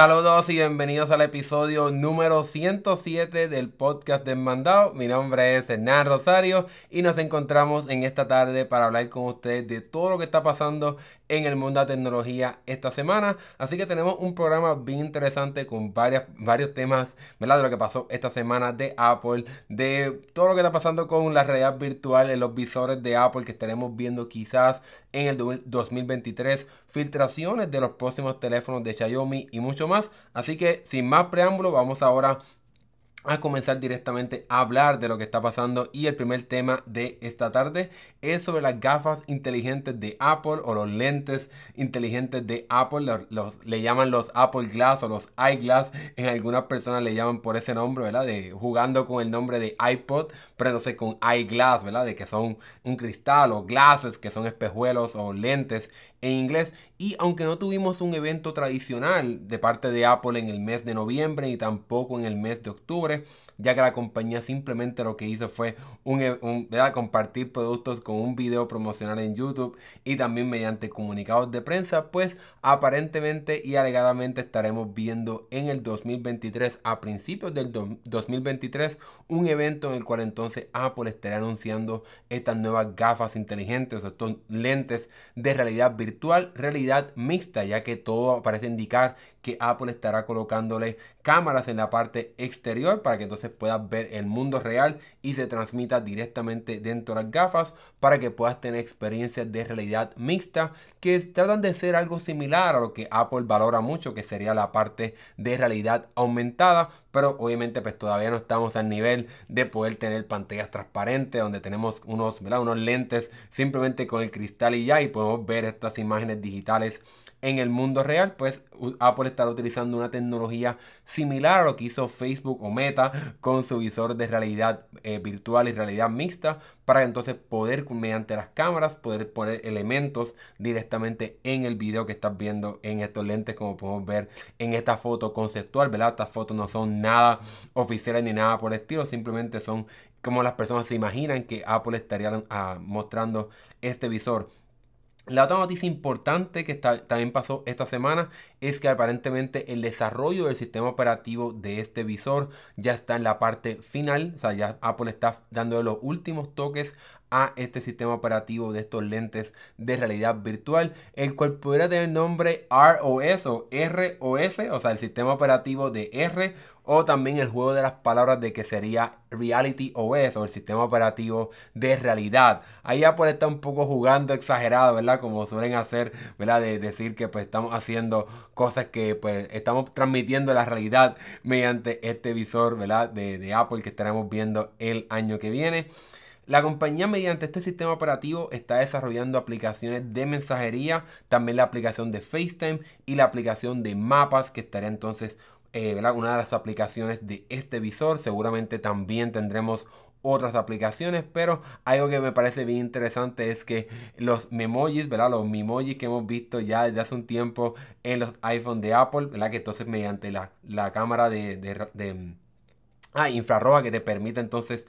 Saludos y bienvenidos al episodio número 107 del podcast de Mandado. Mi nombre es Hernán Rosario y nos encontramos en esta tarde para hablar con ustedes de todo lo que está pasando en el mundo de la tecnología esta semana. Así que tenemos un programa bien interesante con varias, varios temas ¿verdad? de lo que pasó esta semana de Apple, de todo lo que está pasando con la realidad virtual en los visores de Apple que estaremos viendo quizás en el 2023, filtraciones de los próximos teléfonos de Xiaomi y mucho más. Así que sin más preámbulo, vamos ahora a comenzar directamente a hablar de lo que está pasando. Y el primer tema de esta tarde es sobre las gafas inteligentes de Apple o los lentes inteligentes de Apple. Los, le llaman los Apple Glass o los iGlass en algunas personas le llaman por ese nombre verdad de jugando con el nombre de iPod pero no sé con iGlass verdad de que son un cristal o glasses que son espejuelos o lentes en inglés. Y aunque no tuvimos un evento tradicional de parte de Apple en el mes de noviembre y tampoco en el mes de octubre, ya que la compañía simplemente lo que hizo fue un compartir productos con un video promocional en YouTube y también mediante comunicados de prensa, pues aparentemente y alegadamente estaremos viendo en el 2023, a principios del 2023, un evento en el cual entonces Apple estará anunciando estas nuevas gafas inteligentes, estos lentes de realidad virtual, realidad mixta, ya que todo parece indicar que Apple estará colocándole cámaras en la parte exterior para que entonces puedas ver el mundo real y se transmita directamente dentro de las gafas para que puedas tener experiencias de realidad mixta que tratan de ser algo similar a lo que Apple valora mucho que sería la parte de realidad aumentada. Pero obviamente pues todavía no estamos al nivel de poder tener pantallas transparentes donde tenemos unos, unos lentes simplemente con el cristal y ya y podemos ver estas imágenes digitales en el mundo real, pues Apple estará utilizando una tecnología similar a lo que hizo Facebook o Meta con su visor de realidad eh, virtual y realidad mixta para entonces poder mediante las cámaras poder poner elementos directamente en el video que estás viendo en estos lentes como podemos ver en esta foto conceptual, ¿verdad? Estas fotos no son nada oficiales ni nada por el estilo, simplemente son como las personas se imaginan que Apple estaría ah, mostrando este visor. La otra noticia importante que también pasó esta semana es que aparentemente el desarrollo del sistema operativo de este visor ya está en la parte final. O sea, ya Apple está dando los últimos toques a este sistema operativo de estos lentes de realidad virtual, el cual podría tener nombre ROS o ROS, o sea, el sistema operativo de R o también el juego de las palabras de que sería Reality OS o el sistema operativo de realidad. Ahí Apple está un poco jugando exagerado, ¿verdad? Como suelen hacer, ¿verdad? De decir que pues estamos haciendo cosas que pues estamos transmitiendo la realidad mediante este visor, ¿verdad? De, de Apple que estaremos viendo el año que viene. La compañía mediante este sistema operativo está desarrollando aplicaciones de mensajería, también la aplicación de FaceTime y la aplicación de mapas que estaría entonces eh, una de las aplicaciones de este visor. Seguramente también tendremos otras aplicaciones, pero algo que me parece bien interesante es que los memojis, ¿verdad? Los memojis que hemos visto ya desde hace un tiempo en los iPhone de Apple, ¿verdad? Que entonces mediante la, la cámara de, de Ah, infrarroja que te permite entonces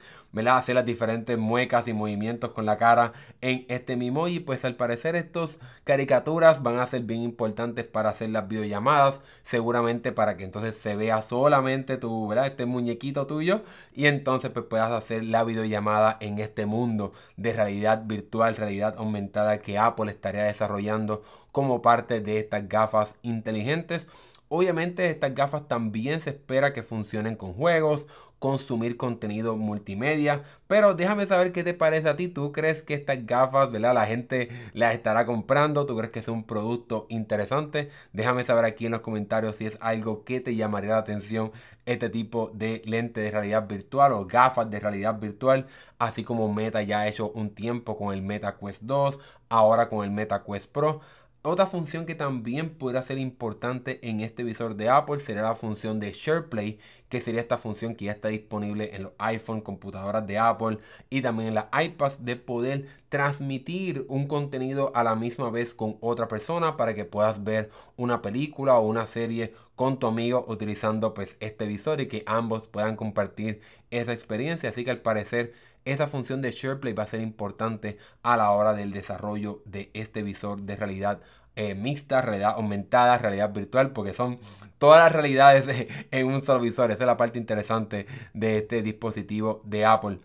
hacer las diferentes muecas y movimientos con la cara en este Mimoji. Pues al parecer estas caricaturas van a ser bien importantes para hacer las videollamadas. Seguramente para que entonces se vea solamente tu, ¿verdad? Este muñequito tuyo. Y entonces pues puedas hacer la videollamada en este mundo de realidad virtual, realidad aumentada que Apple estaría desarrollando como parte de estas gafas inteligentes. Obviamente estas gafas también se espera que funcionen con juegos, consumir contenido multimedia, pero déjame saber qué te parece a ti. ¿Tú crees que estas gafas, ¿verdad? La gente las estará comprando? ¿Tú crees que es un producto interesante? Déjame saber aquí en los comentarios si es algo que te llamaría la atención este tipo de lente de realidad virtual o gafas de realidad virtual, así como Meta ya ha hecho un tiempo con el Meta Quest 2, ahora con el Meta Quest Pro. Otra función que también podría ser importante en este visor de Apple sería la función de SharePlay, que sería esta función que ya está disponible en los iPhone, computadoras de Apple y también en las iPads de poder transmitir un contenido a la misma vez con otra persona para que puedas ver una película o una serie con tu amigo utilizando pues este visor y que ambos puedan compartir esa experiencia. Así que al parecer esa función de SharePlay va a ser importante a la hora del desarrollo de este visor de realidad eh, mixta, realidad aumentada, realidad virtual, porque son todas las realidades en un solo visor. Esa es la parte interesante de este dispositivo de Apple.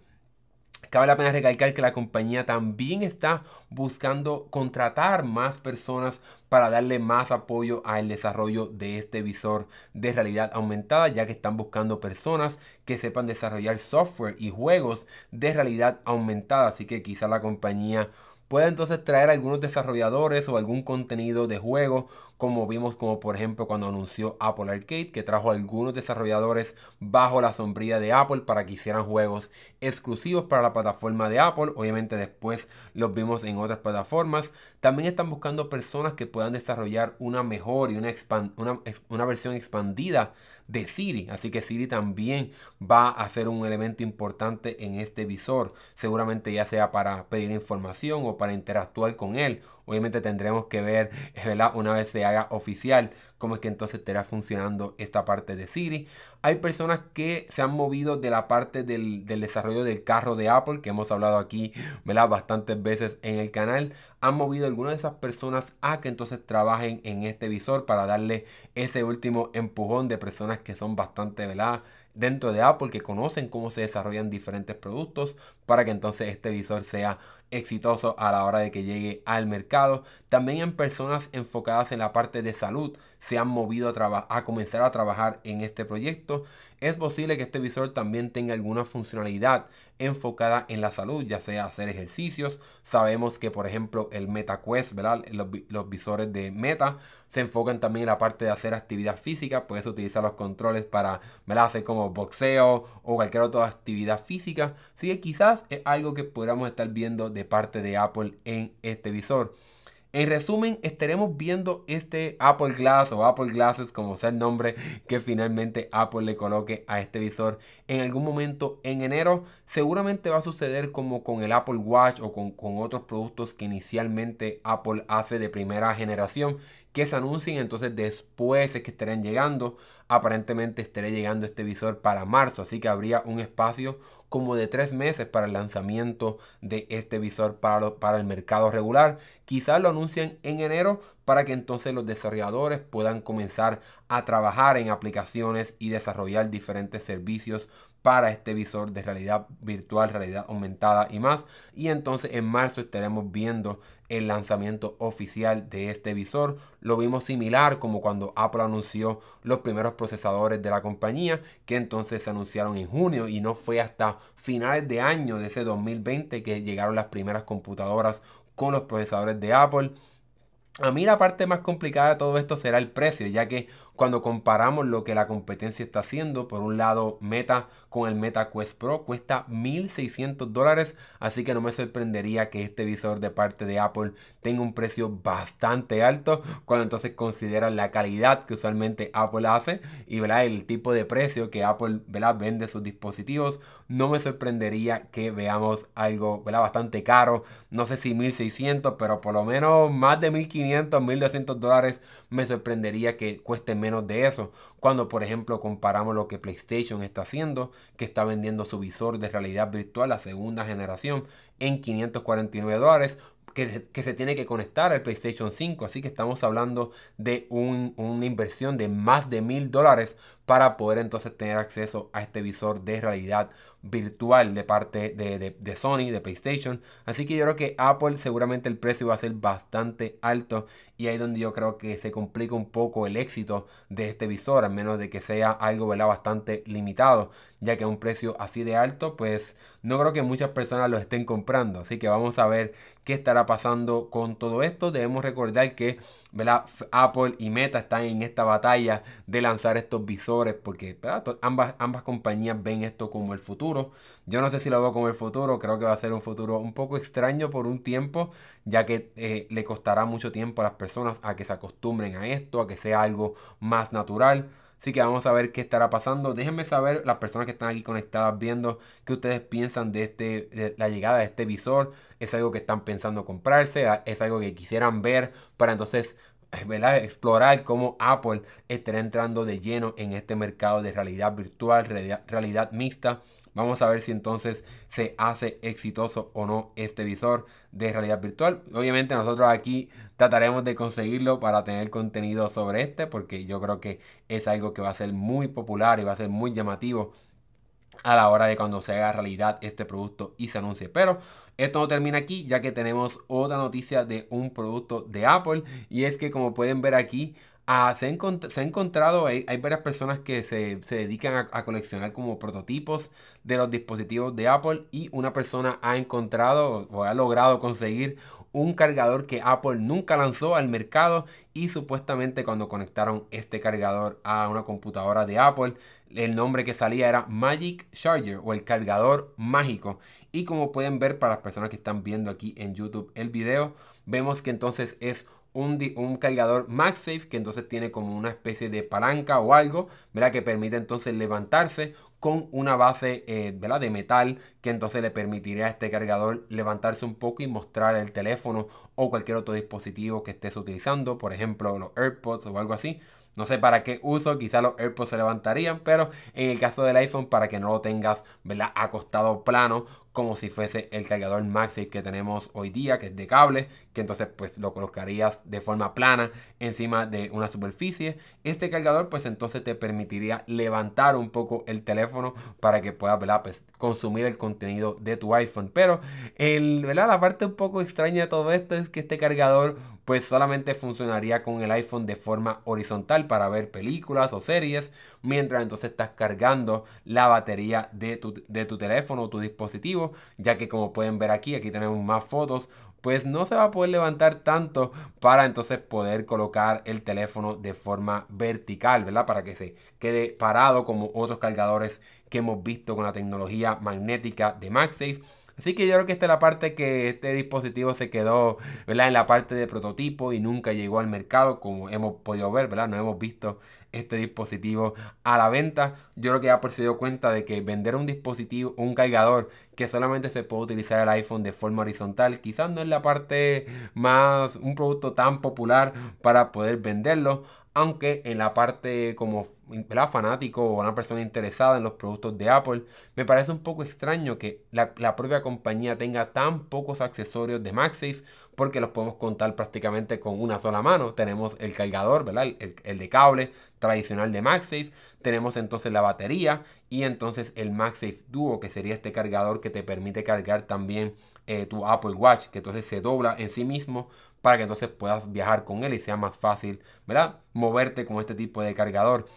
Cabe la pena recalcar que la compañía también está buscando contratar más personas para darle más apoyo al desarrollo de este visor de realidad aumentada, ya que están buscando personas que sepan desarrollar software y juegos de realidad aumentada. Así que quizá la compañía pueda entonces traer algunos desarrolladores o algún contenido de juego, como vimos como por ejemplo cuando anunció Apple Arcade, que trajo algunos desarrolladores bajo la sombrilla de Apple para que hicieran juegos exclusivos para la plataforma de Apple. Obviamente después los vimos en otras plataformas. También están buscando personas que puedan desarrollar una mejor y una, una, una versión expandida de Siri. Así que Siri también va a ser un elemento importante en este visor. Seguramente ya sea para pedir información o para interactuar con él Obviamente tendremos que ver, ¿verdad? Una vez se haga oficial, cómo es que entonces estará funcionando esta parte de Siri. Hay personas que se han movido de la parte del, desarrollo del carro de Apple, que hemos hablado aquí, ¿verdad? Bastantes veces en el canal. Han movido algunas de esas personas a que entonces trabajen en este visor para darle ese último empujón de personas que son bastante, ¿verdad? dentro de Apple que conocen cómo se desarrollan diferentes productos para que entonces este visor sea exitoso a la hora de que llegue al mercado. También en personas enfocadas en la parte de salud se han movido a, a comenzar a trabajar en este proyecto. Es posible que este visor también tenga alguna funcionalidad enfocada en la salud, ya sea hacer ejercicios. Sabemos que, por ejemplo, el MetaQuest, ¿verdad? Los, visores de Meta se enfocan también en la parte de hacer actividad física. Puedes utilizar los controles para ¿verdad? hacer como boxeo o cualquier otra actividad física. Así que quizás es algo que podamos estar viendo de parte de Apple en este visor. En resumen, estaremos viendo este Apple Glass o Apple Glasses, como sea el nombre que finalmente Apple le coloque a este visor en algún momento en enero. Seguramente va a suceder como con el Apple Watch o con, con otros productos que inicialmente Apple hace de primera generación que se anuncien, entonces después es que estarán llegando. Aparentemente estaré llegando este visor para marzo, así que habría un espacio como de tres meses para el lanzamiento de este visor para, para el mercado regular. Quizás lo anuncien en enero para que entonces los desarrolladores puedan comenzar a trabajar en aplicaciones y desarrollar diferentes servicios para este visor de realidad virtual, realidad aumentada y más. Y entonces en marzo estaremos viendo el lanzamiento oficial de este visor. Lo vimos similar como cuando Apple anunció los primeros procesadores de la compañía, que entonces se anunciaron en junio y no fue hasta finales de año de ese 2020 que llegaron las primeras computadoras con los procesadores de Apple. A mí la parte más complicada de todo esto será el precio, ya que cuando comparamos lo que la competencia está haciendo, por un lado Meta con el Meta Quest Pro cuesta 1600 dólares, así que no me sorprendería que este visor de parte de Apple tenga un precio bastante alto cuando entonces consideran la calidad que usualmente Apple hace y el tipo de precio que Apple vende sus dispositivos. No me sorprendería que veamos algo bastante caro, no sé si 1600, pero por lo menos más de 1500, 1200 dólares me sorprendería que cueste menos de eso. Cuando, por ejemplo, comparamos lo que PlayStation está haciendo, que está vendiendo su visor de realidad virtual, la segunda generación, en 549 dólares, que, se tiene que conectar al PlayStation 5. Así que estamos hablando de una inversión de más de mil dólares para poder entonces tener acceso a este visor de realidad virtual de parte de, Sony, de PlayStation. Así que yo creo que Apple seguramente el precio va a ser bastante alto y ahí es donde yo creo que se complica un poco el éxito de este visor, a menos de que sea algo bastante limitado, ya que a un precio así de alto, pues no creo que muchas personas lo estén comprando. Así que vamos a ver qué estará pasando con todo esto. Debemos recordar que Apple y Meta están en esta batalla de lanzar estos visores porque ambas, ambas compañías ven esto como el futuro. Yo no sé si lo veo como el futuro, creo que va a ser un futuro un poco extraño por un tiempo, ya que eh, le costará mucho tiempo a las personas a que se acostumbren a esto, a que sea algo más natural. Así que vamos a ver qué estará pasando. Déjenme saber, las personas que están aquí conectadas viendo, qué ustedes piensan de, este, de la llegada de este visor. ¿Es algo que están pensando comprarse? ¿Es algo que quisieran ver para entonces ¿verdad? explorar cómo Apple estará entrando de lleno en este mercado de realidad virtual, realidad, realidad mixta? Vamos a ver si entonces se hace exitoso o no este visor de realidad virtual. Obviamente nosotros aquí trataremos de conseguirlo para tener contenido sobre este porque yo creo que es algo que va a ser muy popular y va a ser muy llamativo a la hora de cuando se haga realidad este producto y se anuncie. Pero esto no termina aquí ya que tenemos otra noticia de un producto de Apple y es que como pueden ver aquí Ah, se, ha encontrado, hay, varias personas que se, dedican a, coleccionar como prototipos de los dispositivos de Apple y una persona ha encontrado o ha logrado conseguir un cargador que Apple nunca lanzó al mercado y supuestamente cuando conectaron este cargador a una computadora de Apple, el nombre que salía era Magic Charger o el cargador mágico. Y como pueden ver para las personas que están viendo aquí en YouTube el video, vemos que entonces es un, cargador MagSafe que entonces tiene como una especie de palanca o algo, ¿verdad? Que permite entonces levantarse con una base eh, ¿verdad? de metal que entonces le permitiría a este cargador levantarse un poco y mostrar el teléfono o cualquier otro dispositivo que estés utilizando, por ejemplo los AirPods o algo así. No sé para qué uso, quizá los AirPods se levantarían, pero en el caso del iPhone, para que no lo tengas ¿verdad? acostado plano, como si fuese el cargador MagSafe que tenemos hoy día, que es de cable, que entonces pues lo colocarías de forma plana encima de una superficie. Este cargador pues entonces te permitiría levantar un poco el teléfono para que puedas Pues, consumir el contenido de tu iPhone. Pero el, ¿verdad? la parte un poco extraña de todo esto es que este cargador pues solamente funcionaría con el iPhone de forma horizontal para ver películas o series, mientras entonces estás cargando la batería de tu, de tu teléfono o tu dispositivo, ya que como pueden ver aquí, aquí tenemos más fotos, pues no se va a poder levantar tanto para entonces poder colocar el teléfono de forma vertical, ¿verdad? Para que se quede parado como otros cargadores que hemos visto con la tecnología magnética de MagSafe Así que yo creo que esta es la parte que este dispositivo se quedó. En la parte de prototipo y nunca llegó al mercado, como hemos podido ver, ¿verdad? No hemos visto este dispositivo a la venta. Yo creo que Apple se dio cuenta de que vender un dispositivo, un cargador que solamente se puede utilizar el iPhone de forma horizontal, quizás no es la parte más, un producto tan popular para poder venderlo aunque en la parte como fanático o una persona interesada en los productos de Apple, me parece un poco extraño que la, propia compañía tenga tan pocos accesorios de MagSafe porque los podemos contar prácticamente con una sola mano. Tenemos el cargador, ¿verdad? El, de cable tradicional de MagSafe, tenemos entonces la batería y entonces el MagSafe Duo, que sería este cargador que te permite cargar también eh, tu Apple Watch, que entonces se dobla en sí mismo para que entonces puedas viajar con él y sea más fácil, ¿verdad? Moverte con este tipo de cargador.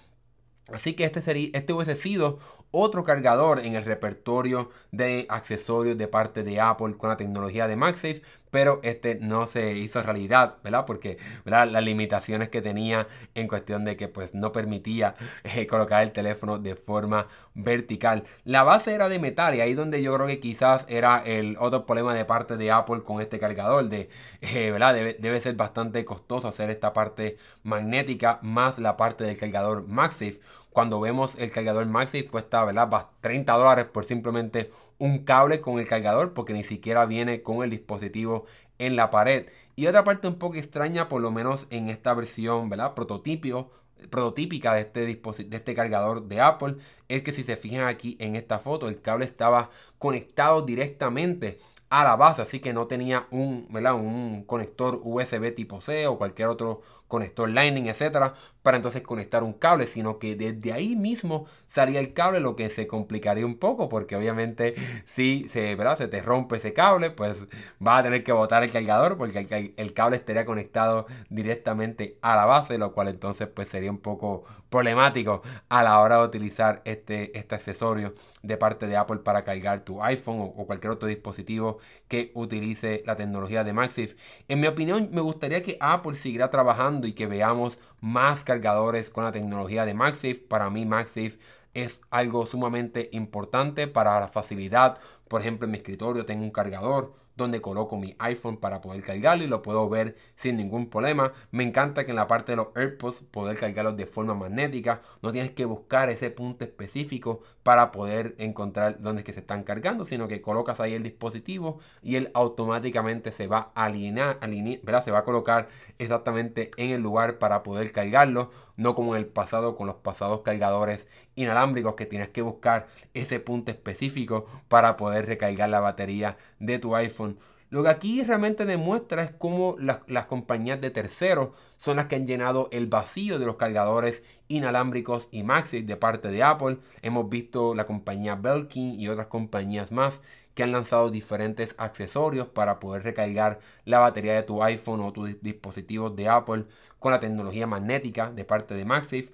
Así que este, sería, este hubiese sido otro cargador en el repertorio de accesorios de parte de Apple con la tecnología de MagSafe, pero este no se hizo realidad, ¿verdad? Porque las limitaciones que tenía en cuestión de que pues no permitía eh, colocar el teléfono de forma vertical. La base era de metal y ahí donde yo creo que quizás era el otro problema de parte de Apple con este cargador, de, eh, ¿verdad? Debe, ser bastante costoso hacer esta parte magnética más la parte del cargador MagSafe cuando vemos el cargador Maxi cuesta, ¿verdad? 30 dólares por simplemente un cable con el cargador porque ni siquiera viene con el dispositivo en la pared. Y otra parte un poco extraña, por lo menos en esta versión, ¿verdad? Prototipo, prototípica de este, de este cargador de Apple es que si se fijan aquí en esta foto el cable estaba conectado directamente a la base, así que no tenía un, ¿verdad? un conector USB tipo C o cualquier otro conector Lightning, etcétera, para entonces conectar un cable, sino que desde ahí mismo salía el cable, lo que se complicaría un poco, porque obviamente si se, ¿verdad? se te rompe ese cable, pues vas a tener que botar el cargador, porque el, cable estaría conectado directamente a la base, lo cual entonces pues sería un poco problemático a la hora de utilizar este, este accesorio de parte de Apple para cargar tu iPhone o, cualquier otro dispositivo que utilice la tecnología de MagSafe. En mi opinión, me gustaría que Apple siguiera trabajando y que veamos más cargadores con la tecnología de MagSafe. Para mí, MagSafe es algo sumamente importante para la facilidad. Por ejemplo, en mi escritorio tengo un cargador donde coloco mi iPhone para poder cargarlo y lo puedo ver sin ningún problema. Me encanta que en la parte de los AirPods poder cargarlos de forma magnética. No tienes que buscar ese punto específico para poder encontrar dónde es que se están cargando, sino que colocas ahí el dispositivo y él automáticamente se va a alinear, alinear ¿verdad? Se va a colocar exactamente en el lugar para poder cargarlo. no como en el pasado con los pasados cargadores inalámbricos que tienes que buscar ese punto específico para poder recargar la batería de tu iPhone. Lo que aquí realmente demuestra es cómo las, compañías de terceros son las que han llenado el vacío de los cargadores inalámbricos y Maxi de parte de Apple. Hemos visto la compañía Belkin y otras compañías más que han lanzado diferentes accesorios para poder recargar la batería de tu iPhone o tus dispositivos de Apple con la tecnología magnética de parte de MagSafe.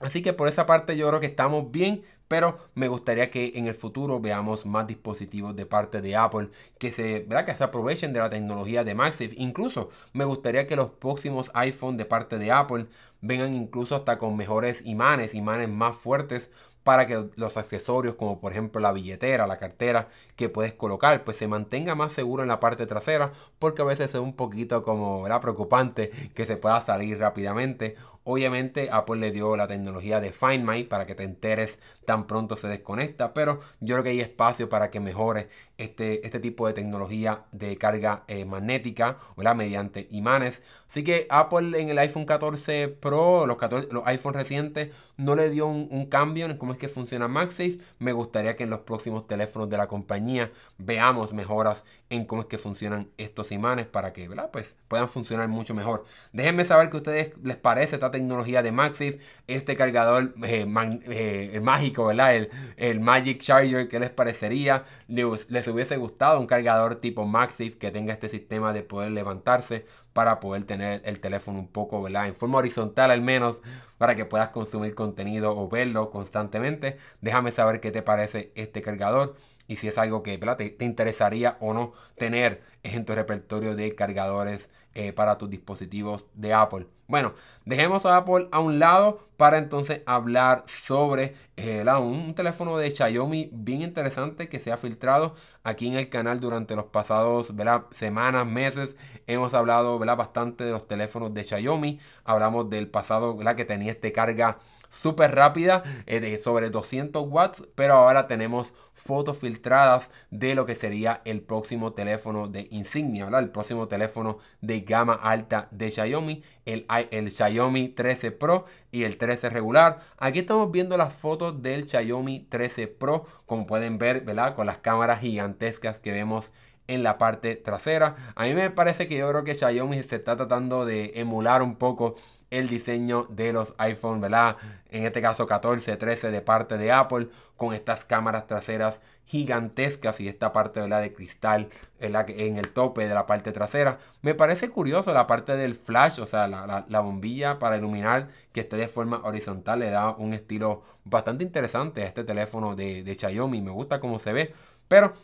Así que por esa parte yo creo que estamos bien, pero me gustaría que en el futuro veamos más dispositivos de parte de Apple que se, ¿verdad? que se aprovechen de la tecnología de MagSafe. Incluso me gustaría que los próximos iPhone de parte de Apple vengan incluso hasta con mejores imanes, imanes más fuertes para que los accesorios como por ejemplo la billetera, la cartera que puedes colocar pues se mantenga más seguro en la parte trasera porque a veces es un poquito como preocupante que se pueda salir rápidamente Obviamente Apple le dio la tecnología de Find My para que te enteres tan pronto se desconecta, pero yo creo que hay espacio para que mejore este, este tipo de tecnología de carga eh, magnética mediante imanes. Así que Apple en el iPhone 14 Pro, los, 14, los iPhone recientes, no le dio un, cambio en cómo es que funciona MagSafe. Me gustaría que en los próximos teléfonos de la compañía veamos mejoras en cómo es que funcionan estos imanes para que Pues, puedan funcionar mucho mejor. Déjenme saber qué a ustedes les parece esta tecnología de MagSafe, este cargador eh, eh, mágico, ¿verdad? El, el, Magic Charger, ¿qué les parecería? Les, hubiese gustado un cargador tipo MagSafe que tenga este sistema de poder levantarse para poder tener el teléfono un poco, ¿verdad? En forma horizontal al menos, para que puedas consumir contenido o verlo constantemente. Déjame saber qué te parece este cargador y si es algo que te, te, interesaría o no tener en tu repertorio de cargadores eh, para tus dispositivos de Apple. Bueno, dejemos a Apple a un lado para entonces hablar sobre eh, un, teléfono de Xiaomi bien interesante que se ha filtrado aquí en el canal durante los pasados semanas, meses. Hemos hablado bastante de los teléfonos de Xiaomi. Hablamos del pasado que tenía este carga súper rápida eh, de sobre 200 watts, pero ahora tenemos fotos filtradas de lo que sería el próximo teléfono de insignia, el próximo teléfono de gama alta de Xiaomi, el, el Xiaomi 13 Pro y el 13 regular. Aquí estamos viendo las fotos del Xiaomi 13 Pro, como pueden ver. Con las cámaras gigantescas que vemos en la parte trasera. A mí me parece que yo creo que Xiaomi se está tratando de emular un poco el diseño de los iPhone, ¿verdad? En este caso 14, 13 de parte de Apple, con estas cámaras traseras gigantescas y esta parte, ¿verdad? De cristal en el tope de la parte trasera. Me parece curioso la parte del flash, o sea, la, bombilla para iluminar que esté de forma horizontal, le da un estilo bastante interesante a este teléfono de, de Xiaomi. Me gusta cómo se ve, pero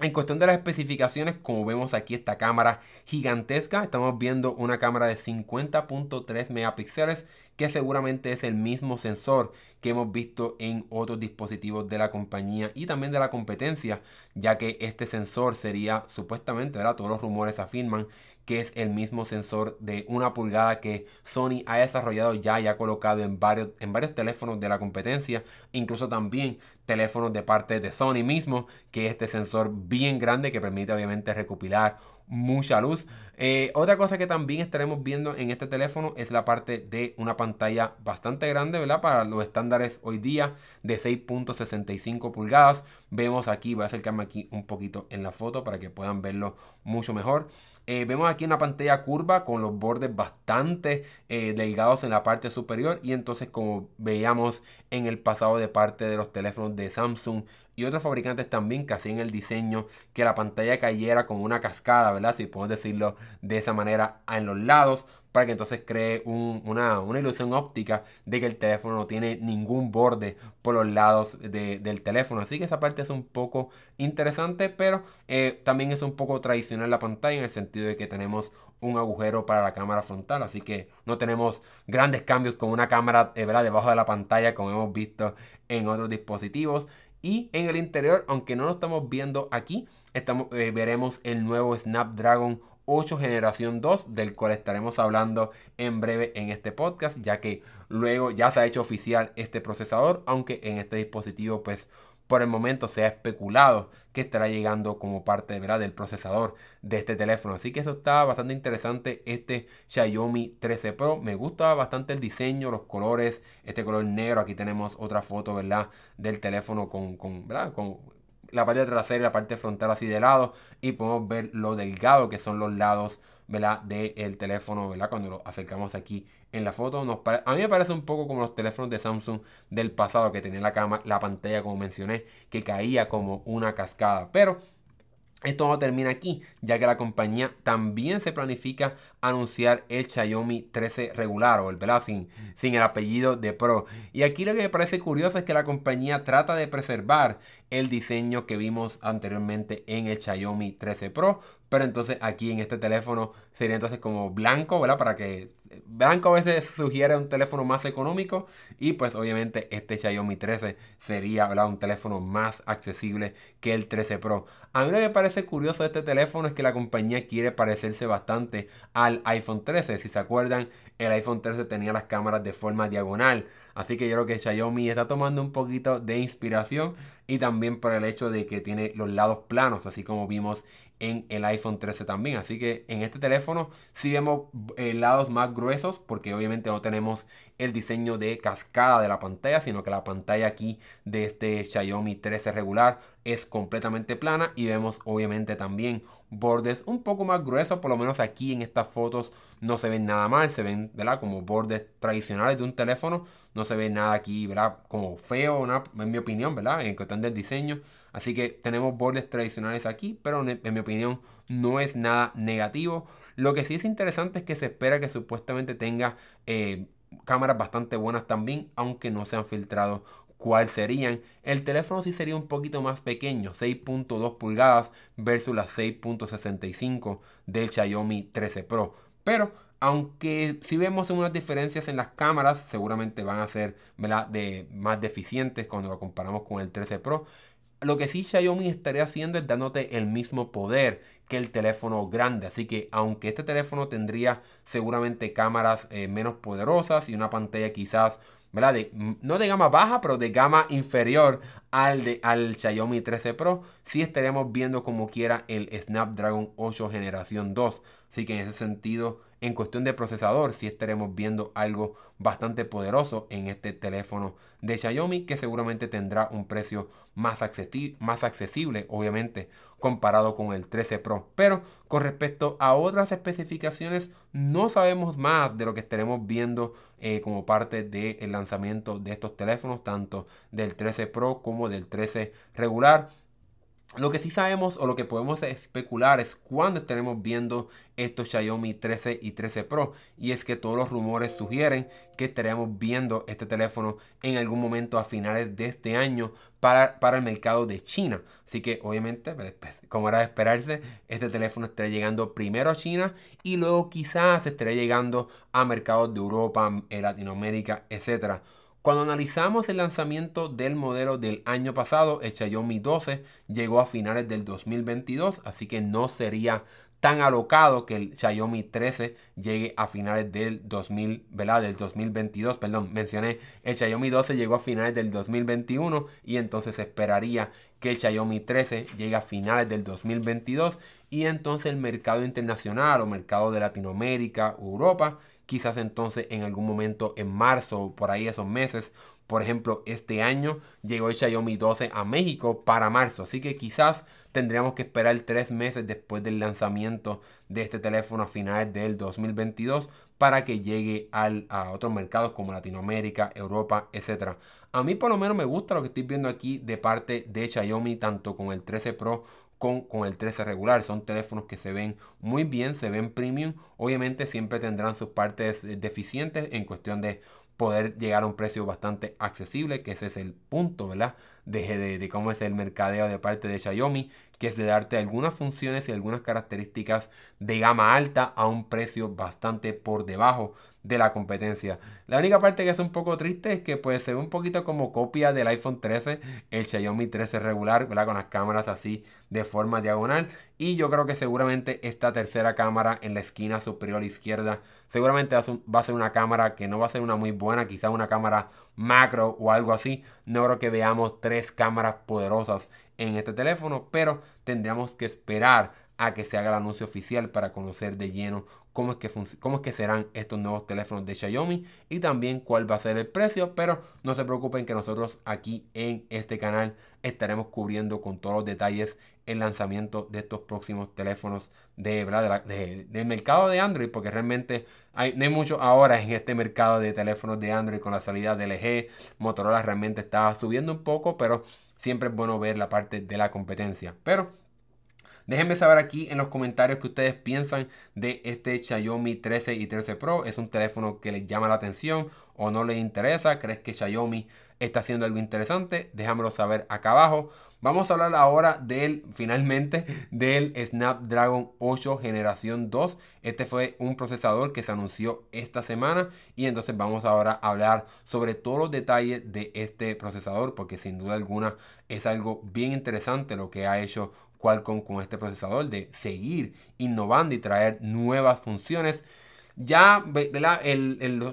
en cuestión de las especificaciones, como vemos aquí esta cámara gigantesca, estamos viendo una cámara de 50.3 megapíxeles que seguramente es el mismo sensor que hemos visto en otros dispositivos de la compañía y también de la competencia, ya que este sensor sería supuestamente, ¿verdad? todos los rumores afirman que es el mismo sensor de una pulgada que Sony ha desarrollado ya y ha colocado en varios, en varios teléfonos de la competencia, incluso también teléfonos de parte de Sony mismo, que es este sensor bien grande que permite obviamente recopilar mucha luz. Eh, otra cosa que también estaremos viendo en este teléfono es la parte de una pantalla bastante grande, ¿verdad? Para los estándares hoy día de 6.65 pulgadas. Vemos aquí, voy a acercarme aquí un poquito en la foto para que puedan verlo mucho mejor. Eh, vemos aquí una pantalla curva con los bordes bastante eh, delgados en la parte superior y entonces como veíamos en el pasado de parte de los teléfonos de Samsung y otros fabricantes también que hacían el diseño que la pantalla cayera con una cascada, ¿verdad? Si podemos decirlo de esa manera en los lados para que entonces cree una, ilusión óptica de que el teléfono no tiene ningún borde por los lados del teléfono. Así que esa parte es un poco interesante, pero eh, también es un poco tradicional la pantalla en el sentido de que tenemos un agujero para la cámara frontal, así que no tenemos grandes cambios con una cámara eh, debajo de la pantalla como hemos visto en otros dispositivos. Y en el interior, aunque no lo estamos viendo aquí, estamos, eh, veremos el nuevo Snapdragon 8 generación 2 del cual estaremos hablando en breve en este podcast ya que luego ya se ha hecho oficial este procesador aunque en este dispositivo pues por el momento se ha especulado que estará llegando como parte ¿verdad? del procesador de este teléfono. Así que eso está bastante interesante. Este Xiaomi 13 Pro. Me gusta bastante el diseño, los colores. Este color negro. Aquí tenemos otra foto ¿verdad? del teléfono con, con, con la parte trasera y la parte frontal así de lado. Y podemos ver lo delgado que son los lados ¿verdad? del teléfono, ¿verdad? Cuando lo acercamos aquí en la foto. Nos a mí me parece un poco como los teléfonos de Samsung del pasado que tenía la, cama, la pantalla, como mencioné, que caía como una cascada. Pero esto no termina aquí, ya que la compañía también se planifica anunciar el Xiaomi 13 regular o el ¿verdad? Sin, sin el apellido de Pro. Y aquí lo que me parece curioso es que la compañía trata de preservar el diseño que vimos anteriormente en el Xiaomi 13 Pro, pero entonces aquí en este teléfono sería entonces como blanco, ¿verdad? Para que blanco a veces sugiere un teléfono más económico y pues obviamente este Xiaomi 13 sería ¿verdad? un teléfono más accesible que el 13 Pro. A mí lo que me parece curioso de este teléfono es que la compañía quiere parecerse bastante al iPhone 13. Si se acuerdan, el iPhone 13 tenía las cámaras de forma diagonal. Así que yo creo que Xiaomi está tomando un poquito de inspiración y también por el hecho de que tiene los lados planos, así como vimos en el iPhone 13 también. Así que en este teléfono sí vemos eh, lados más gruesos porque obviamente no tenemos el diseño de cascada de la pantalla, sino que la pantalla aquí de este Xiaomi 13 regular es completamente plana y vemos obviamente también bordes un poco más gruesos, por lo menos aquí en estas fotos no se ven nada mal, se ven, ¿verdad? Como bordes tradicionales de un teléfono, no se ve nada aquí, ¿verdad? Como feo, en mi opinión, ¿verdad? En cuestión del diseño. Así que tenemos bordes tradicionales aquí, pero en, mi opinión no es nada negativo. Lo que sí es interesante es que se espera que supuestamente tenga eh, cámaras bastante buenas también, aunque no se han filtrado cuáles serían. El teléfono sí sería un poquito más pequeño, 6.2 pulgadas versus las 6.65 del Xiaomi 13 Pro. Pero aunque si vemos unas diferencias en las cámaras, seguramente van a ser De, más deficientes cuando lo comparamos con el 13 Pro. Lo que sí Xiaomi estaría haciendo es dándote el mismo poder que el teléfono grande. Así que aunque este teléfono tendría seguramente cámaras eh, menos poderosas y una pantalla quizás, ¿verdad? no de gama baja, pero de gama inferior al, de, al Xiaomi 13 Pro, sí estaremos viendo como quiera el Snapdragon 8 generación 2. Así que en ese sentido en cuestión de procesador, si estaremos viendo algo bastante poderoso en este teléfono de Xiaomi que seguramente tendrá un precio más, más accesible, obviamente, comparado con el 13 Pro. Pero con respecto a otras especificaciones, no sabemos más de lo que estaremos viendo eh, como parte del lanzamiento de estos teléfonos, tanto del 13 Pro como del 13 regular. Lo que sí sabemos o lo que podemos especular es cuándo estaremos viendo estos Xiaomi 13 y 13 Pro. Y es que todos los rumores sugieren que estaremos viendo este teléfono en algún momento a finales de este año para, para el mercado de China. Así que obviamente, pues, pues, como era de esperarse, este teléfono estará llegando primero a China y luego quizás estará llegando a mercados de Europa, Latinoamérica, etcétera. Cuando analizamos el lanzamiento del modelo del año pasado, el Xiaomi 12 llegó a finales del 2022, así que no sería tan alocado que el Xiaomi 13 llegue a finales del 2000, ¿verdad? Del 2022, perdón, mencioné, el Xiaomi 12 llegó a finales del 2021 y entonces esperaría que el Xiaomi 13 llegue a finales del 2022 y entonces el mercado internacional o mercado de Latinoamérica, Europa, quizás entonces en algún momento en marzo o por ahí esos meses. Por ejemplo, este año llegó el Xiaomi 12 a México para marzo, así que quizás tendríamos que esperar tres meses después del lanzamiento de este teléfono a finales del 2022 para que llegue al, a otros mercados como Latinoamérica, Europa, etc. A mí por lo menos me gusta lo que estoy viendo aquí de parte de Xiaomi, tanto con el 13 Pro con, el 13 regular. Son teléfonos que se ven muy bien, se ven premium. Obviamente siempre tendrán sus partes eh, deficientes en cuestión de poder llegar a un precio bastante accesible, que ese es el punto, ¿verdad? De, de, cómo es el mercadeo de parte de Xiaomi, que es de darte algunas funciones y algunas características de gama alta a un precio bastante por debajo de la competencia. La única parte que es un poco triste es que puede ser un poquito como copia del iPhone 13, el Xiaomi 13 regular, ¿verdad? Con las cámaras así de forma diagonal. Y yo creo que seguramente esta tercera cámara en la esquina superior izquierda, seguramente va a ser una cámara que no va a ser una muy buena, quizá una cámara macro o algo así. No creo que veamos tres cámaras poderosas en este teléfono, pero tendríamos que esperar a que se haga el anuncio oficial para conocer de lleno cómo es, que cómo es que serán estos nuevos teléfonos de Xiaomi y también cuál va a ser el precio. Pero no se preocupen que nosotros aquí en este canal estaremos cubriendo con todos los detalles el lanzamiento de estos próximos teléfonos de, de, del mercado de Android, porque realmente hay, no hay mucho ahora en este mercado de teléfonos de Android con la salida de LG. Motorola realmente está subiendo un poco, pero siempre es bueno ver la parte de la competencia. Pero Déjenme saber aquí en los comentarios que ustedes piensan de este Xiaomi 13 y 13 Pro. ¿Es un teléfono que les llama la atención o no les interesa? ¿Crees que Xiaomi está haciendo algo interesante? Déjamelo saber acá abajo. Vamos a hablar ahora del, finalmente, del Snapdragon 8 generación 2. Este fue un procesador que se anunció esta semana y entonces vamos ahora a hablar sobre todos los detalles de este procesador porque sin duda alguna es algo bien interesante lo que ha hecho Qualcomm con este procesador de seguir innovando y traer nuevas funciones. Ya,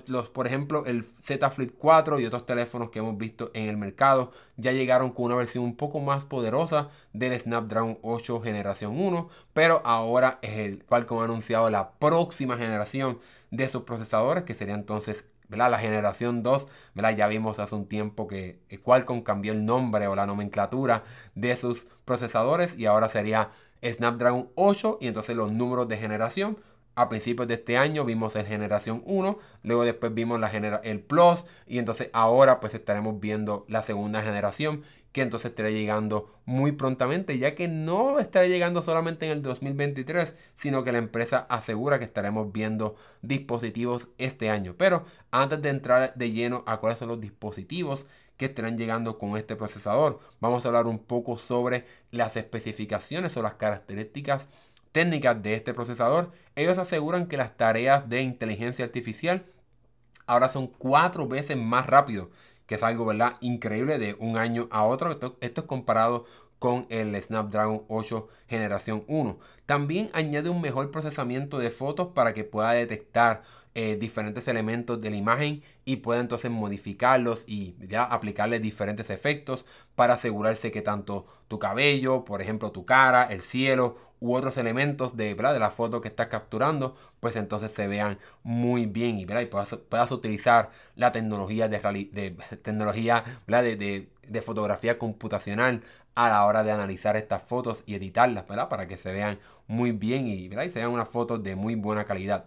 los, por ejemplo, el Z Flip 4 y otros teléfonos que hemos visto en el mercado ya llegaron con una versión un poco más poderosa del Snapdragon 8 generación 1, pero ahora es el Qualcomm ha anunciado la próxima generación de sus procesadores, que sería entonces la generación 2, Ya vimos hace un tiempo que Qualcomm cambió el nombre o la nomenclatura de sus procesadores y ahora sería Snapdragon 8 y entonces los números de generación. A principios de este año vimos el generación 1, luego después vimos la el Plus y entonces ahora pues estaremos viendo la segunda generación que entonces estará llegando muy prontamente, ya que no estará llegando solamente en el 2023, sino que la empresa asegura que estaremos viendo dispositivos este año. Pero antes de entrar de lleno a cuáles son los dispositivos que estarán llegando con este procesador, vamos a hablar un poco sobre las especificaciones o las características técnicas de este procesador. Ellos aseguran que las tareas de inteligencia artificial ahora son cuatro veces más rápido que es algo, ¿verdad? Increíble de un año a otro. Esto, esto es comparado con el Snapdragon 8 generación 1. También añade un mejor procesamiento de fotos para que pueda detectar eh, diferentes elementos de la imagen y pueda entonces modificarlos y ya aplicarle diferentes efectos para asegurarse que tanto tu cabello, por ejemplo tu cara, el cielo u otros elementos de, de la foto que estás capturando, pues entonces se vean muy bien y, y puedas, utilizar la tecnología de, de tecnología de, fotografía computacional a la hora de analizar estas fotos y editarlas, ¿verdad? Para que se vean muy bien y, y se vean unas fotos de muy buena calidad.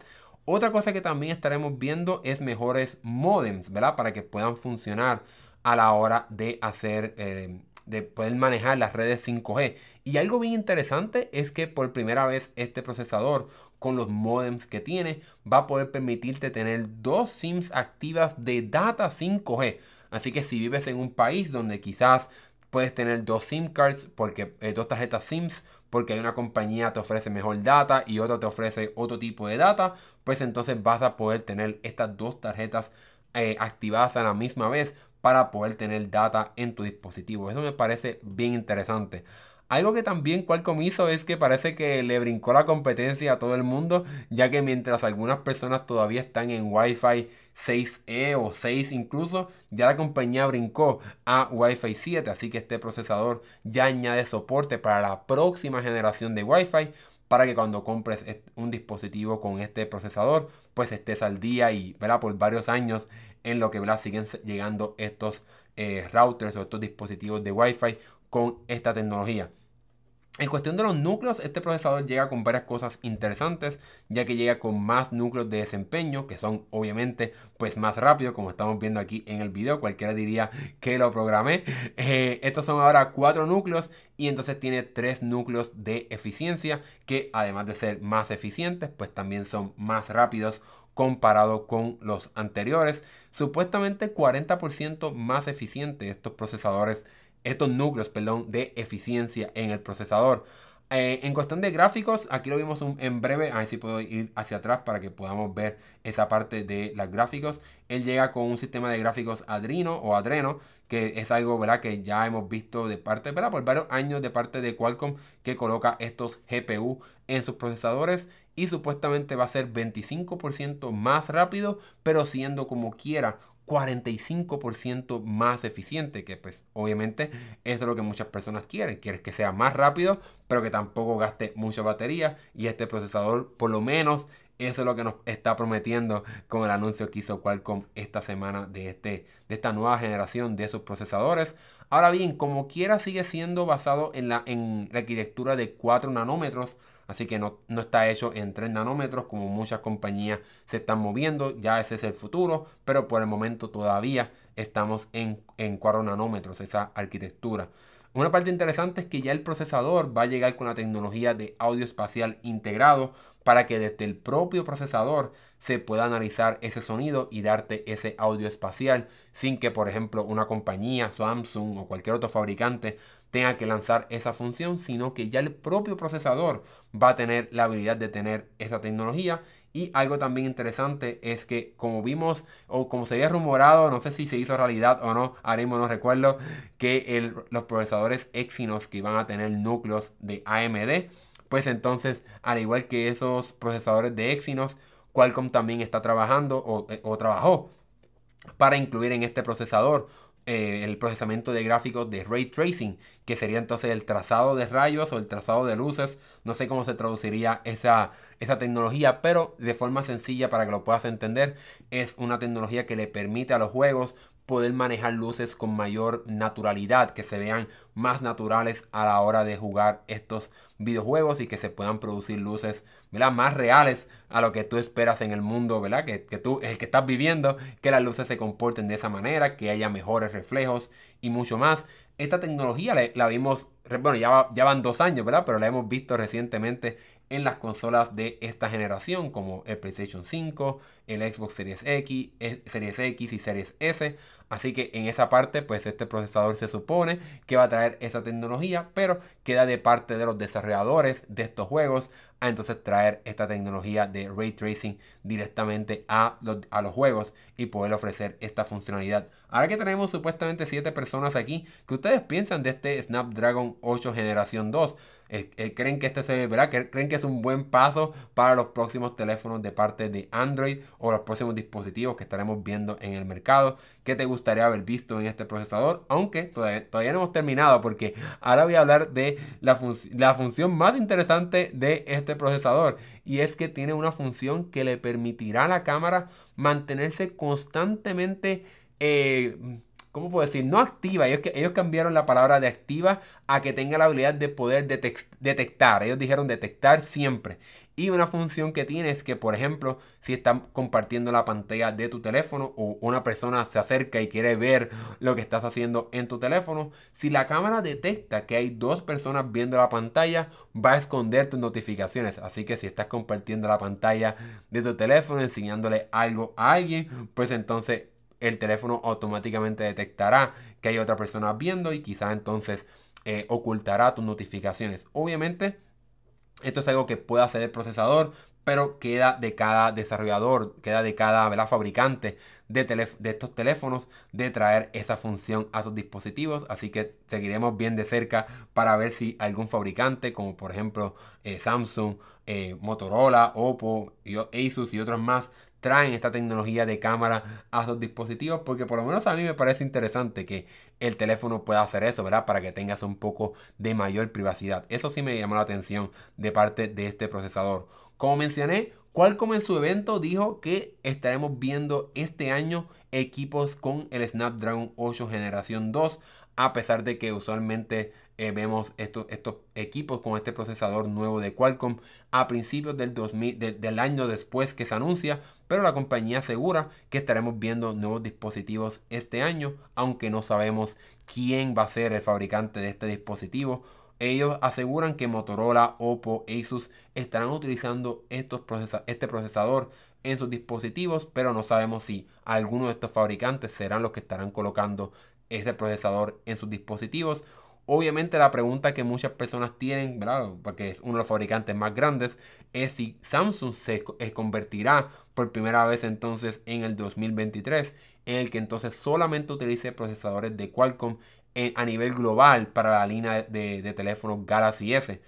Otra cosa que también estaremos viendo es mejores modems, ¿verdad? Para que puedan funcionar a la hora de hacer, eh, de poder manejar las redes 5G. Y algo bien interesante es que por primera vez este procesador con los modems que tiene va a poder permitirte tener dos SIMs activas de data 5G. Así que si vives en un país donde quizás puedes tener dos SIM cards, porque eh, dos tarjetas SIMs, porque hay una compañía que te ofrece mejor data y otra te ofrece otro tipo de data, pues entonces vas a poder tener estas dos tarjetas eh, activadas a la misma vez para poder tener data en tu dispositivo. Eso me parece bien interesante. Algo que también Qualcomm hizo es que parece que le brincó la competencia a todo el mundo, ya que mientras algunas personas todavía están en Wi-Fi 6E o 6 incluso, ya la compañía brincó a Wi-Fi 7, así que este procesador ya añade soporte para la próxima generación de Wi-Fi para que cuando compres un dispositivo con este procesador, pues estés al día y verá por varios años en lo que siguen llegando estos eh, routers o estos dispositivos de Wi-Fi con esta tecnología. En cuestión de los núcleos, este procesador llega con varias cosas interesantes, ya que llega con más núcleos de desempeño, que son obviamente pues más rápidos, como estamos viendo aquí en el video, cualquiera diría que lo programé. Eh, estos son ahora cuatro núcleos y entonces tiene tres núcleos de eficiencia, que además de ser más eficientes, pues también son más rápidos comparado con los anteriores. Supuestamente 40% más eficientes estos procesadores estos núcleos, perdón, de eficiencia en el procesador. Eh, en cuestión de gráficos, aquí lo vimos en breve. A ver si puedo ir hacia atrás para que podamos ver esa parte de los gráficos. Él llega con un sistema de gráficos Adreno o Adreno, que es algo ¿verdad? que ya hemos visto de parte, ¿verdad? por varios años de parte de Qualcomm, que coloca estos GPU en sus procesadores y supuestamente va a ser 25% más rápido, pero siendo como quiera 45% más eficiente, que pues obviamente es lo que muchas personas quieren. Quieres que sea más rápido, pero que tampoco gaste mucha batería. Y este procesador, por lo menos, eso es lo que nos está prometiendo con el anuncio que hizo Qualcomm esta semana de, este, de esta nueva generación de esos procesadores. Ahora bien, como quiera sigue siendo basado en la, en la arquitectura de 4 nanómetros Así que no, está hecho en 3 nanómetros como muchas compañías se están moviendo. Ya ese es el futuro, pero por el momento todavía estamos en, en 4 nanómetros, esa arquitectura. Una parte interesante es que ya el procesador va a llegar con la tecnología de audio espacial integrado para que desde el propio procesador se pueda analizar ese sonido y darte ese audio espacial sin que, por ejemplo, una compañía, Samsung o cualquier otro fabricante tenga que lanzar esa función, sino que ya el propio procesador va a tener la habilidad de tener esa tecnología. Y algo también interesante es que como vimos o como se había rumorado, no sé si se hizo realidad o no, mismo no recuerdo, que los procesadores Exynos que iban a tener núcleos de AMD, pues entonces al igual que esos procesadores de Exynos, Qualcomm también está trabajando o, eh, o trabajó para incluir en este procesador eh, el procesamiento de gráficos de ray tracing, que sería entonces el trazado de rayos o el trazado de luces. No sé cómo se traduciría esa, esa tecnología, pero de forma sencilla para que lo puedas entender, es una tecnología que le permite a los juegos poder manejar luces con mayor naturalidad, que se vean más naturales a la hora de jugar estos videojuegos y que se puedan producir luces más reales a lo que tú esperas en el mundo, ¿verdad? Que, que tú, el que estás viviendo, que las luces se comporten de esa manera, que haya mejores reflejos y mucho más. Esta tecnología la, vimos, bueno, ya, ya van dos años, ¿verdad? Pero la hemos visto recientemente en las consolas de esta generación como el PlayStation 5, el Xbox Series X, eh, Series X y Series S. Así que en esa parte, pues este procesador se supone que va a traer esa tecnología, pero queda de parte de los desarrolladores de estos juegos a entonces traer esta tecnología de ray tracing directamente a los, a los juegos y poder ofrecer esta funcionalidad. Ahora que tenemos supuestamente 7 personas aquí, ¿qué ustedes piensan de este Snapdragon 8 generación 2? Eh, creen que este se verá, creen que es un buen paso para los próximos teléfonos de parte de Android o los próximos dispositivos que estaremos viendo en el mercado. ¿Qué te gustaría haber visto en este procesador? Aunque todavía, no hemos terminado porque ahora voy a hablar de la, la función más interesante de este procesador y es que tiene una función que le permitirá a la cámara mantenerse constantemente eh, ¿cómo puedo decir? No activa. Ellos, ellos cambiaron la palabra de activa a que tenga la habilidad de poder detectar. Ellos dijeron detectar siempre. Y una función que tiene es que, por ejemplo, si están compartiendo la pantalla de tu teléfono o una persona se acerca y quiere ver lo que estás haciendo en tu teléfono, si la cámara detecta que hay dos personas viendo la pantalla, va a esconder tus notificaciones. Así que si estás compartiendo la pantalla de tu teléfono, enseñándole algo a alguien, pues entonces el teléfono automáticamente detectará que hay otra persona viendo y quizá entonces eh, ocultará tus notificaciones. Obviamente, esto es algo que puede hacer el procesador, pero queda de cada desarrollador, queda de cada fabricante de, de, estos teléfonos de traer esa función a sus dispositivos. Así que seguiremos bien de cerca para ver si algún fabricante, como por ejemplo eh, Samsung, eh, Motorola, Oppo, Asus y otros más, traen esta tecnología de cámara a sus dispositivos porque por lo menos a mí me parece interesante que el teléfono pueda hacer eso, ¿verdad? Para que tengas un poco de mayor privacidad. Eso sí me llamó la atención de parte de este procesador. Como mencioné, Qualcomm en su evento dijo que estaremos viendo este año equipos con el Snapdragon 8 generación 2 a pesar de que usualmente eh, vemos estos, estos equipos con este procesador nuevo de Qualcomm a principios del, 2000, del año después que se anuncia, pero la compañía asegura que estaremos viendo nuevos dispositivos este año, aunque no sabemos quién va a ser el fabricante de este dispositivo. Ellos aseguran que Motorola, Oppo, Asus estarán utilizando estos este procesador en sus dispositivos, pero no sabemos si algunos de estos fabricantes serán los que estarán colocando ese procesador en sus dispositivos. Obviamente la pregunta que muchas personas tienen, ¿verdad? porque es uno de los fabricantes más grandes, si Samsung se eh, convertirá por primera vez entonces en el 2023, en el que entonces solamente utilice procesadores de Qualcomm a nivel global para la línea de, de teléfonos Galaxy S.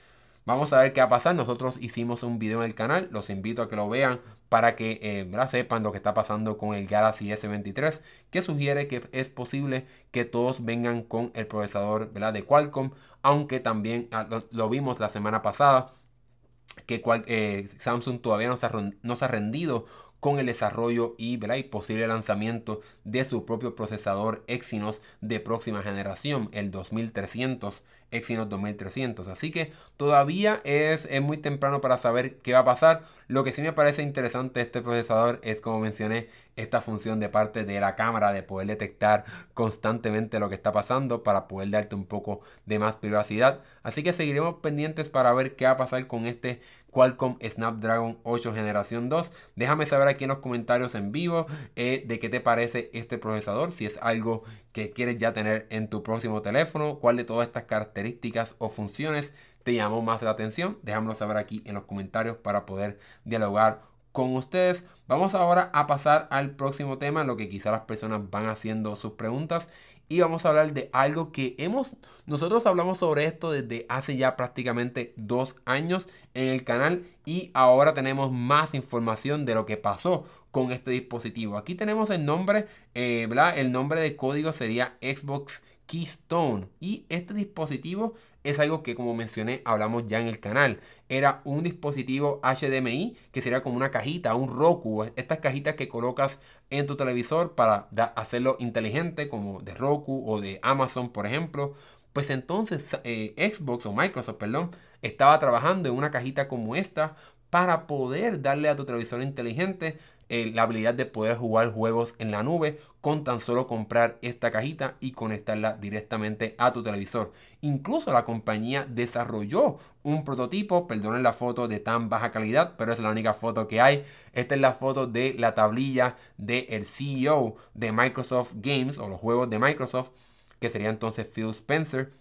Vamos a ver qué va a pasar. Nosotros hicimos un video en el canal. Los invito a que lo vean para que eh, sepan lo que está pasando con el Galaxy S23. Que sugiere que es posible que todos vengan con el procesador de Qualcomm. Aunque también ah, lo, vimos la semana pasada. Que eh, Samsung todavía no se, ha, rendido con el desarrollo y, y, posible lanzamiento de su propio procesador Exynos de próxima generación, el 2300 Exynos 2300. Así que todavía es, es, muy temprano para saber qué va a pasar. Lo que sí me parece interesante de este procesador es, como mencioné, esta función de parte de la cámara de poder detectar constantemente lo que está pasando para poder darte un poco de más privacidad. Así que seguiremos pendientes para ver qué va a pasar con este Qualcomm Snapdragon 8 generación 2. Déjame saber aquí en los comentarios en vivo eh, de qué te parece este procesador, si es algo que quieres ya tener en tu próximo teléfono, cuál de todas estas características o funciones te llamó más la atención. Déjamelo saber aquí en los comentarios para poder dialogar con ustedes. Vamos ahora a pasar al próximo tema, lo que quizá las personas van haciendo sus preguntas y vamos a hablar de algo que hemos, nosotros hablamos sobre esto desde hace ya prácticamente dos años en el canal y ahora tenemos más información de lo que pasó con este dispositivo. Aquí tenemos el nombre, eh, El nombre de código sería Xbox Keystone y este dispositivo es algo que como mencioné hablamos ya en el canal. Era un dispositivo HDMI que sería como una cajita, un Roku, estas cajitas que colocas en tu televisor para hacerlo inteligente como de Roku o de Amazon por ejemplo. Pues entonces eh, Xbox o Microsoft, perdón, estaba trabajando en una cajita como esta para poder darle a tu televisor inteligente eh, la habilidad de poder jugar juegos en la nube con tan solo comprar esta cajita y conectarla directamente a tu televisor. Incluso la compañía desarrolló un prototipo, perdonen la foto de tan baja calidad, pero es la única foto que hay. Esta es la foto de la tablilla del CEO de Microsoft Games o los juegos de Microsoft, que sería entonces Phil Spencer.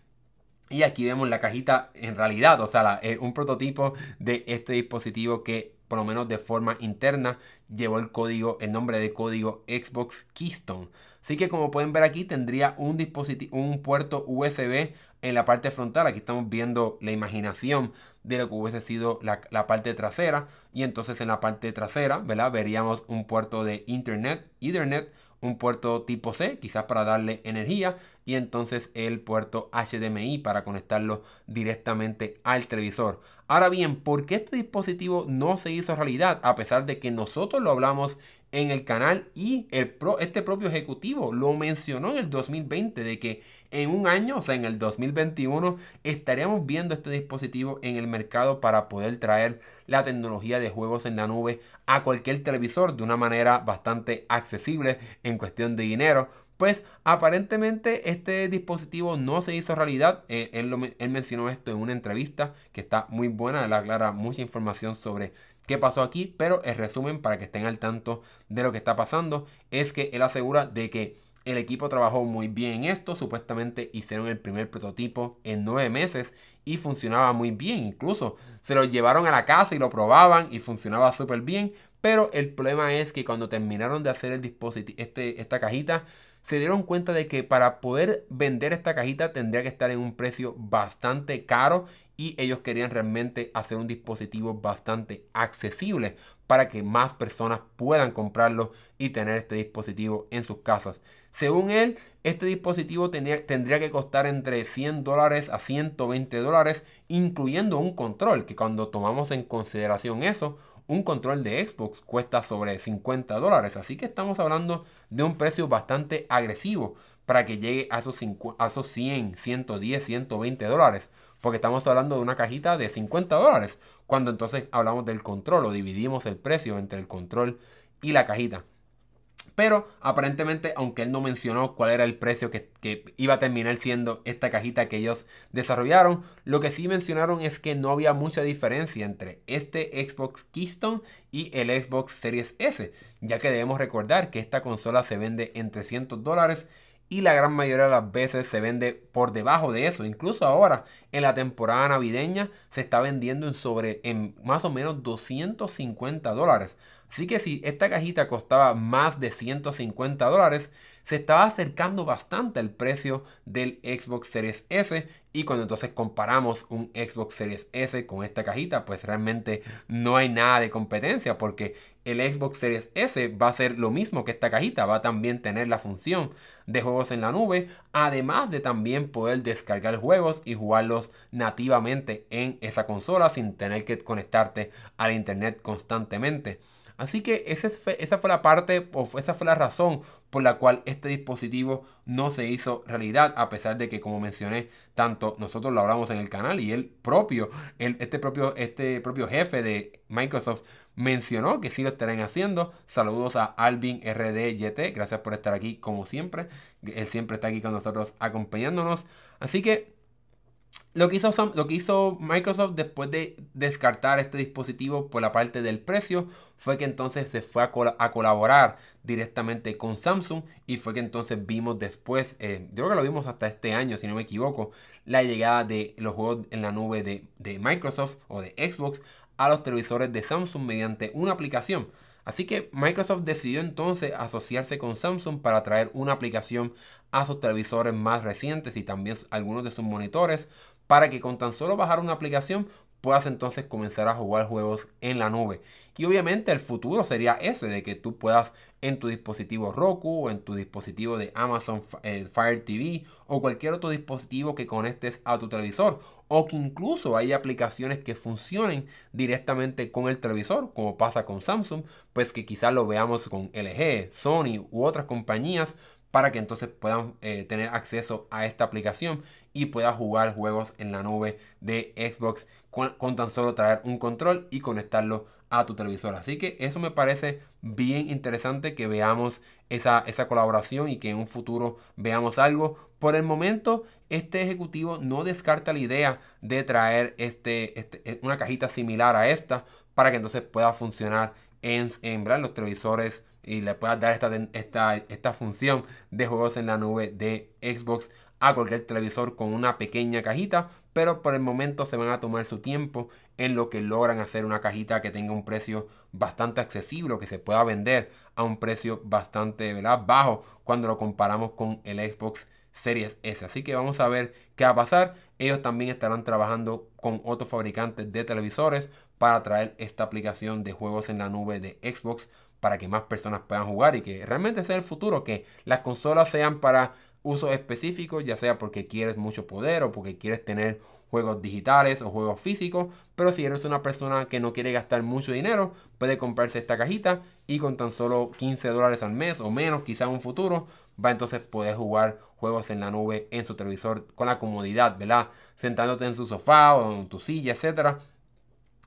Y aquí vemos la cajita en realidad, o sea, eh, un prototipo de este dispositivo que por lo menos de forma interna, llevó el código, el nombre de código Xbox Keystone. Así que como pueden ver aquí tendría un dispositivo, un puerto USB en la parte frontal. Aquí estamos viendo la imaginación de lo que hubiese sido la, parte trasera. Y entonces en la parte trasera. Veríamos un puerto de Internet, Ethernet, un puerto tipo C, quizás para darle energía, y entonces el puerto HDMI para conectarlo directamente al televisor. Ahora bien, ¿por qué este dispositivo no se hizo realidad? A pesar de que nosotros lo hablamos en el canal y este propio ejecutivo lo mencionó en el 2020 de que en un año, o sea, en el 2021, estaríamos viendo este dispositivo en el mercado para poder traer la tecnología de juegos en la nube a cualquier televisor de una manera bastante accesible en cuestión de dinero. Pues aparentemente este dispositivo no se hizo realidad. Eh, él, él mencionó esto en una entrevista que está muy buena. Él aclara mucha información sobre qué pasó aquí, pero el resumen para que estén al tanto de lo que está pasando es que él asegura de que el equipo trabajó muy bien en esto, supuestamente hicieron el primer prototipo en nueve meses y funcionaba muy bien, incluso se lo llevaron a la casa y lo probaban y funcionaba súper bien, pero el problema es que cuando terminaron de hacer el dispositivo, este, esta cajita, se dieron cuenta de que para poder vender esta cajita tendría que estar en un precio bastante caro y ellos querían realmente hacer un dispositivo bastante accesible para que más personas puedan comprarlo y tener este dispositivo en sus casas. Según él, este dispositivo tendría que costar entre 100 dólares a 120 dólares, incluyendo un control, que cuando tomamos en consideración eso, un control de Xbox cuesta sobre 50 dólares. Así que estamos hablando de un precio bastante agresivo para que llegue a esos, a esos 100, 110, 120 dólares. Porque estamos hablando de una cajita de 50 dólares. Cuando entonces hablamos del control o dividimos el precio entre el control y la cajita. Pero aparentemente, aunque él no mencionó cuál era el precio que, iba a terminar siendo esta cajita que ellos desarrollaron, lo que sí mencionaron es que no había mucha diferencia entre este Xbox Keystone y el Xbox Series S, ya que debemos recordar que esta consola se vende en 300 dólares y la gran mayoría de las veces se vende por debajo de eso. Incluso ahora en la temporada navideña se está vendiendo en sobre en más o menos 250 dólares. Así que si esta cajita costaba más de 150 dólares, se estaba acercando bastante al precio del Xbox Series S. Y cuando entonces comparamos un Xbox Series S con esta cajita, pues realmente no hay nada de competencia porque el Xbox Series S va a ser lo mismo que esta cajita, va a también tener la función de juegos en la nube, además de también poder descargar juegos y jugarlos nativamente en esa consola sin tener que conectarte al internet constantemente. Así que esa fue la parte, o esa fue la razón por la cual este dispositivo no se hizo realidad, a pesar de que, como mencioné, tanto nosotros lo hablamos en el canal y él propio, este, propio, este propio jefe de Microsoft mencionó que sí lo estarán haciendo. Saludos a Alvin RDYT, gracias por estar aquí como siempre. Él siempre está aquí con nosotros acompañándonos. Así que lo que, hizo lo que hizo Microsoft después de descartar este dispositivo por la parte del precio fue que entonces se fue a, colaborar directamente con Samsung y fue que entonces vimos después, eh, yo creo que lo vimos hasta este año si no me equivoco, la llegada de los juegos en la nube de, de Microsoft o de Xbox a los televisores de Samsung mediante una aplicación. Así que Microsoft decidió entonces asociarse con Samsung para traer una aplicación a sus televisores más recientes y también algunos de sus monitores para que con tan solo bajar una aplicación puedas entonces comenzar a jugar juegos en la nube. Y obviamente el futuro sería ese, de que tú puedas en tu dispositivo Roku o en tu dispositivo de Amazon eh, Fire TV o cualquier otro dispositivo que conectes a tu televisor. O que incluso hay aplicaciones que funcionen directamente con el televisor, como pasa con Samsung, pues que quizás lo veamos con LG, Sony u otras compañías para que entonces puedan eh, tener acceso a esta aplicación y puedas jugar juegos en la nube de Xbox con, tan solo traer un control y conectarlo a tu televisor. Así que eso me parece bien interesante que veamos esa, esa colaboración y que en un futuro veamos algo. Por el momento, este ejecutivo no descarta la idea de traer este, este una cajita similar a esta para que entonces pueda funcionar en, en los televisores y le puedas dar esta, esta, esta función de juegos en la nube de Xbox a cualquier televisor con una pequeña cajita, pero por el momento se van a tomar su tiempo en lo que logran hacer una cajita que tenga un precio bastante accesible, que se pueda vender a un precio bastante bajo cuando lo comparamos con el Xbox Series S. Así que vamos a ver qué va a pasar. Ellos también estarán trabajando con otros fabricantes de televisores para traer esta aplicación de juegos en la nube de Xbox para que más personas puedan jugar y que realmente sea el futuro, que las consolas sean para usos específicos, ya sea porque quieres mucho poder o porque quieres tener juegos digitales o juegos físicos, pero si eres una persona que no quiere gastar mucho dinero, puede comprarse esta cajita y con tan solo 15 dólares al mes o menos, quizá en un futuro, va entonces poder jugar juegos en la nube en su televisor con la comodidad, ¿verdad? Sentándote en su sofá o en tu silla, etcétera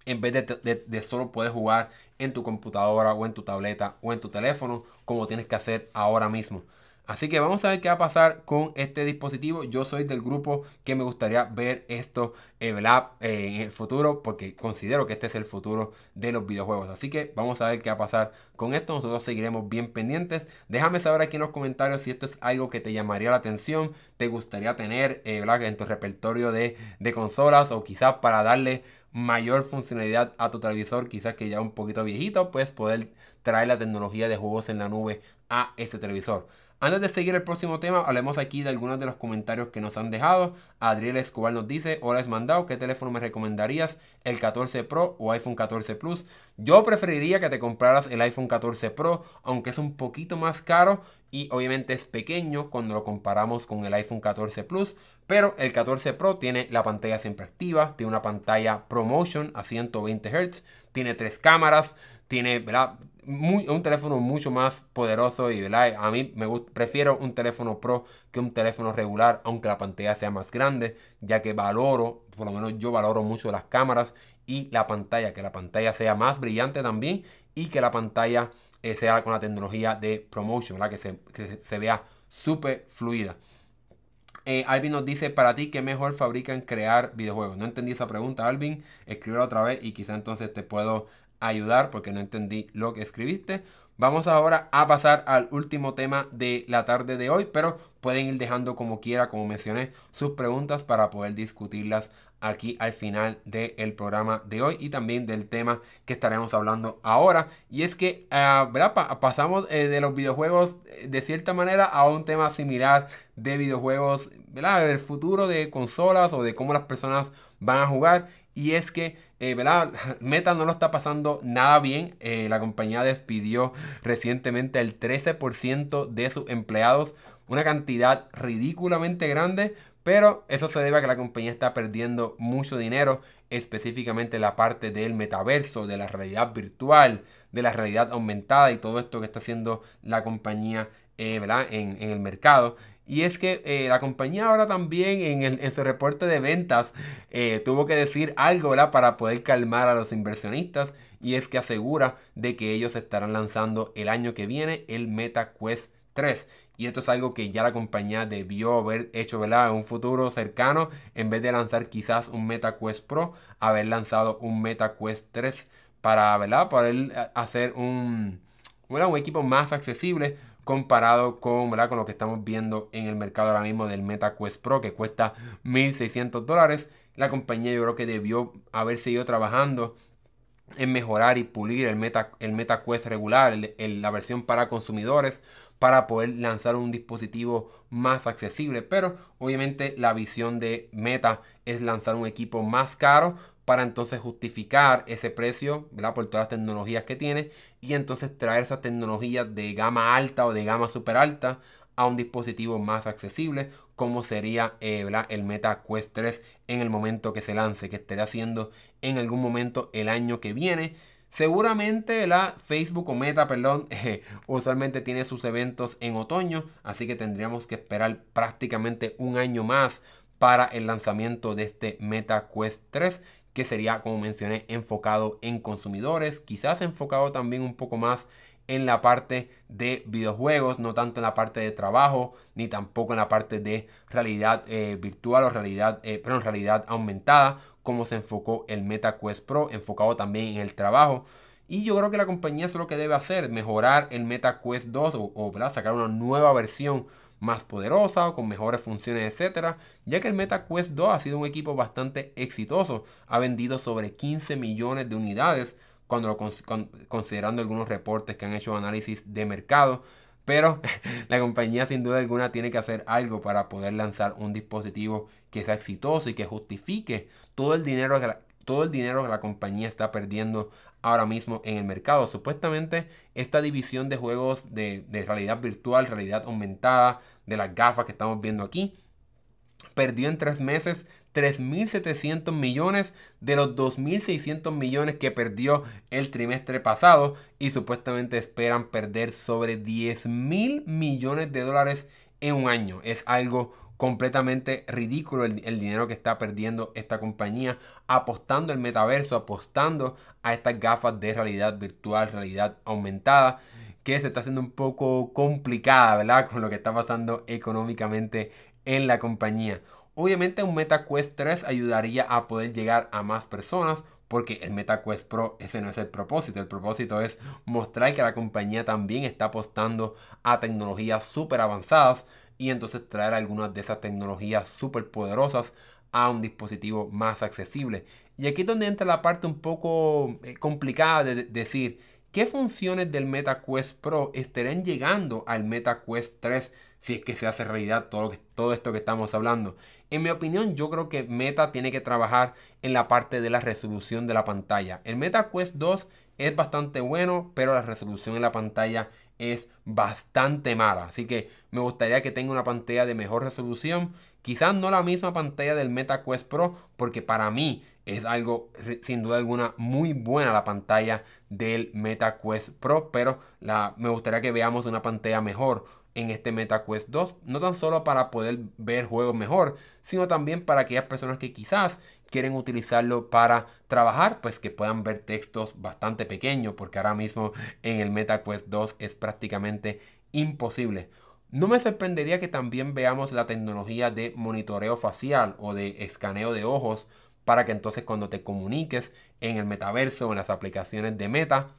en vez de, de, solo poder jugar en tu computadora o en tu tableta o en tu teléfono como tienes que hacer ahora mismo. Así que vamos a ver qué va a pasar con este dispositivo. Yo soy del grupo que me gustaría ver esto eh, eh, en el futuro porque considero que este es el futuro de los videojuegos. Así que vamos a ver qué va a pasar con esto. Nosotros seguiremos bien pendientes. Déjame saber aquí en los comentarios si esto es algo que te llamaría la atención, te gustaría tener eh, en tu repertorio de, de consolas o quizás para darle mayor funcionalidad a tu televisor, quizás que ya un poquito viejito, pues poder traer la tecnología de juegos en la nube a ese televisor. Antes de seguir el próximo tema, hablemos aquí de algunos de los comentarios que nos han dejado. Adriel Escobar nos dice, hola Esmandado, ¿qué teléfono me recomendarías? ¿El 14 Pro o iPhone 14 Plus? Yo preferiría que te compraras el iPhone 14 Pro, aunque es un poquito más caro y obviamente es pequeño cuando lo comparamos con el iPhone 14 Plus. Pero el 14 Pro tiene la pantalla siempre activa, tiene una pantalla ProMotion a 120 Hz, tiene tres cámaras, tiene ¿verdad? Un teléfono mucho más poderoso y a mí me prefiero un teléfono Pro que un teléfono regular, aunque la pantalla sea más grande, ya que valoro, por lo menos yo valoro mucho las cámaras y la pantalla, que la pantalla sea más brillante también y que la pantalla eh, sea con la tecnología de promotion, ¿verdad? Que se, se vea súper fluida. Eh, Alvin nos dice, para ti, ¿qué mejor fabrican crear videojuegos? No entendí esa pregunta, Alvin. Escríbela otra vez y quizá entonces te puedo ayudar porque no entendí lo que escribiste. Vamos ahora a pasar al último tema de la tarde de hoy, pero pueden ir dejando como quiera, como mencioné, sus preguntas para poder discutirlas aquí al final del programa de hoy y también del tema que estaremos hablando ahora. Y es que uh, pasamos eh, de los videojuegos eh, de cierta manera a un tema similar de videojuegos, ¿verdad? del futuro de consolas o de cómo las personas van a jugar. Y es que, eh, ¿verdad? Meta no lo está pasando nada bien. la compañía despidió recientemente el 13% de sus empleados. Una cantidad ridículamente grande pero eso se debe a que la compañía está perdiendo mucho dinero, específicamente la parte del metaverso, de la realidad virtual, de la realidad aumentada y todo esto que está haciendo la compañía eh, En, el mercado. Y es que eh, la compañía ahora también en, su reporte de ventas eh, tuvo que decir algo ¿verdad? para poder calmar a los inversionistas. Y es que asegura de que ellos estarán lanzando el año que viene el MetaQuest 3. Y esto es algo que ya la compañía debió haber hecho, ¿verdad? En un futuro cercano, en vez de lanzar quizás un MetaQuest Pro, haber lanzado un MetaQuest 3 para, ¿verdad? Poder eh, hacer un, un equipo más accesible comparado con, con lo que estamos viendo en el mercado ahora mismo del MetaQuest Pro, que cuesta 1.600 dólares. La compañía yo creo que debió haber seguido trabajando en mejorar y pulir el, Meta, el MetaQuest regular, la versión para consumidores, para poder lanzar un dispositivo más accesible. Pero obviamente la visión de Meta es lanzar un equipo más caro para entonces justificar ese precio ¿verdad? por todas las tecnologías que tiene y entonces traer esas tecnologías de gama alta o de gama super alta a un dispositivo más accesible como sería eh, el Meta Quest 3 en el momento que se lance que estará haciendo en algún momento el año que viene. Seguramente la Facebook o Meta, perdón, eh, usualmente tiene sus eventos en otoño, así que tendríamos que esperar prácticamente un año más para el lanzamiento de este Meta Quest 3, que sería, como mencioné, enfocado en consumidores, quizás enfocado también un poco más en la parte de videojuegos, no tanto en la parte de trabajo, ni tampoco en la parte de realidad eh, virtual o realidad, eh, realidad aumentada, como se enfocó el MetaQuest Pro, enfocado también en el trabajo. Y yo creo que la compañía es lo que debe hacer, mejorar el MetaQuest 2 o, sacar una nueva versión más poderosa o con mejores funciones, etcétera, ya que el MetaQuest 2 ha sido un equipo bastante exitoso, ha vendido sobre 15 millones de unidades cuando considerando algunos reportes que han hecho análisis de mercado. Pero la compañía sin duda alguna tiene que hacer algo para poder lanzar un dispositivo que sea exitoso y que justifique todo el dinero todo el dinero que la compañía está perdiendo ahora mismo en el mercado. Supuestamente esta división de juegos de, realidad virtual, realidad aumentada, de las gafas que estamos viendo aquí, perdió en tres meses 3.700 millones de los 2.600 millones que perdió el trimestre pasado y supuestamente esperan perder sobre 10.000 millones de dólares en un año. Es algo completamente ridículo el, dinero que está perdiendo esta compañía apostando el metaverso, apostando a estas gafas de realidad virtual, realidad aumentada que se está haciendo un poco complicada, ¿verdad? Con lo que está pasando económicamente en la compañía. Obviamente un MetaQuest 3 ayudaría a poder llegar a más personas porque el MetaQuest Pro ese no es el propósito. El propósito es mostrar que la compañía también está apostando a tecnologías súper avanzadas y entonces traer algunas de esas tecnologías súper poderosas a un dispositivo más accesible. Y aquí es donde entra la parte un poco eh, complicada de decir qué funciones del MetaQuest Pro estarán llegando al MetaQuest 3 si es que se hace realidad todo, todo esto que estamos hablando. En mi opinión, yo creo que Meta tiene que trabajar en la parte de la resolución de la pantalla. El Meta Quest 2 es bastante bueno, pero la resolución en la pantalla es bastante mala. Así que me gustaría que tenga una pantalla de mejor resolución. Quizás no la misma pantalla del Meta Quest Pro, porque para mí es algo sin duda alguna muy buena la pantalla del Meta Quest Pro, pero me gustaría que veamos una pantalla mejor en este MetaQuest 2, no tan solo para poder ver juegos mejor, sino también para aquellas personas que quizás quieren utilizarlo para trabajar, pues que puedan ver textos bastante pequeños, porque ahora mismo en el MetaQuest 2 es prácticamente imposible. No me sorprendería que también veamos la tecnología de monitoreo facial o de escaneo de ojos para que entonces cuando te comuniques en el metaverso o en las aplicaciones de Meta,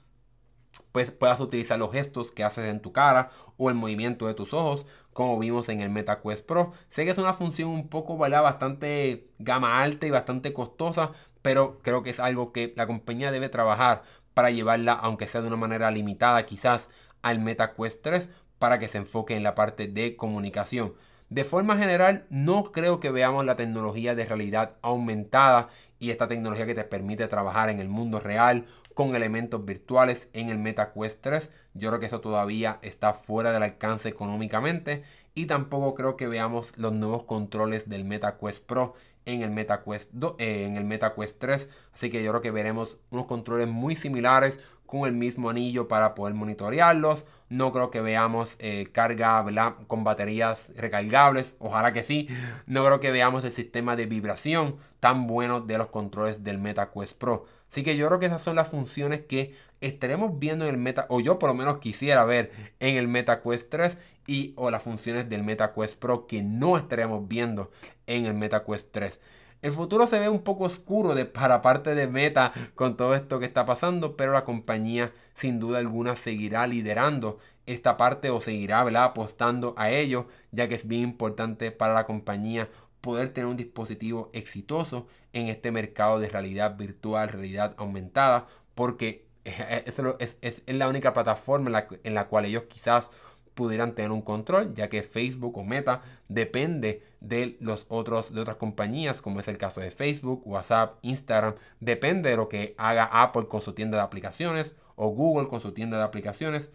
pues puedas utilizar los gestos que haces en tu cara o el movimiento de tus ojos, como vimos en el MetaQuest Pro. Sé que es una función un poco bastante gama alta y bastante costosa, pero creo que es algo que la compañía debe trabajar para llevarla, aunque sea de una manera limitada quizás, al MetaQuest 3 para que se enfoque en la parte de comunicación. De forma general, no creo que veamos la tecnología de realidad aumentada y esta tecnología que te permite trabajar en el mundo real con elementos virtuales en el MetaQuest 3. Yo creo que eso todavía está fuera del alcance económicamente y tampoco creo que veamos los nuevos controles del MetaQuest Pro en el MetaQuest 2, eh, MetaQuest 3, así que yo creo que veremos unos controles muy similares con el mismo anillo para poder monitorearlos. No creo que veamos eh, carga con baterías recargables. Ojalá que sí. No creo que veamos el sistema de vibración tan bueno de los controles del MetaQuest Pro. Así que yo creo que esas son las funciones que estaremos viendo en el Meta, o yo por lo menos quisiera ver en el MetaQuest 3 y o las funciones del MetaQuest Pro que no estaremos viendo en el MetaQuest 3. El futuro se ve un poco oscuro para parte de Meta con todo esto que está pasando, pero la compañía sin duda alguna seguirá liderando esta parte o seguirá apostando a ello, ya que es bien importante para la compañía poder tener un dispositivo exitoso en este mercado de realidad virtual, realidad aumentada, porque es, es, es la única plataforma en la, en la cual ellos quizás pudieran tener un control, ya que Facebook o Meta depende de los otros de otras compañías, como es el caso de Facebook, WhatsApp, Instagram, depende de lo que haga Apple con su tienda de aplicaciones o Google con su tienda de aplicaciones.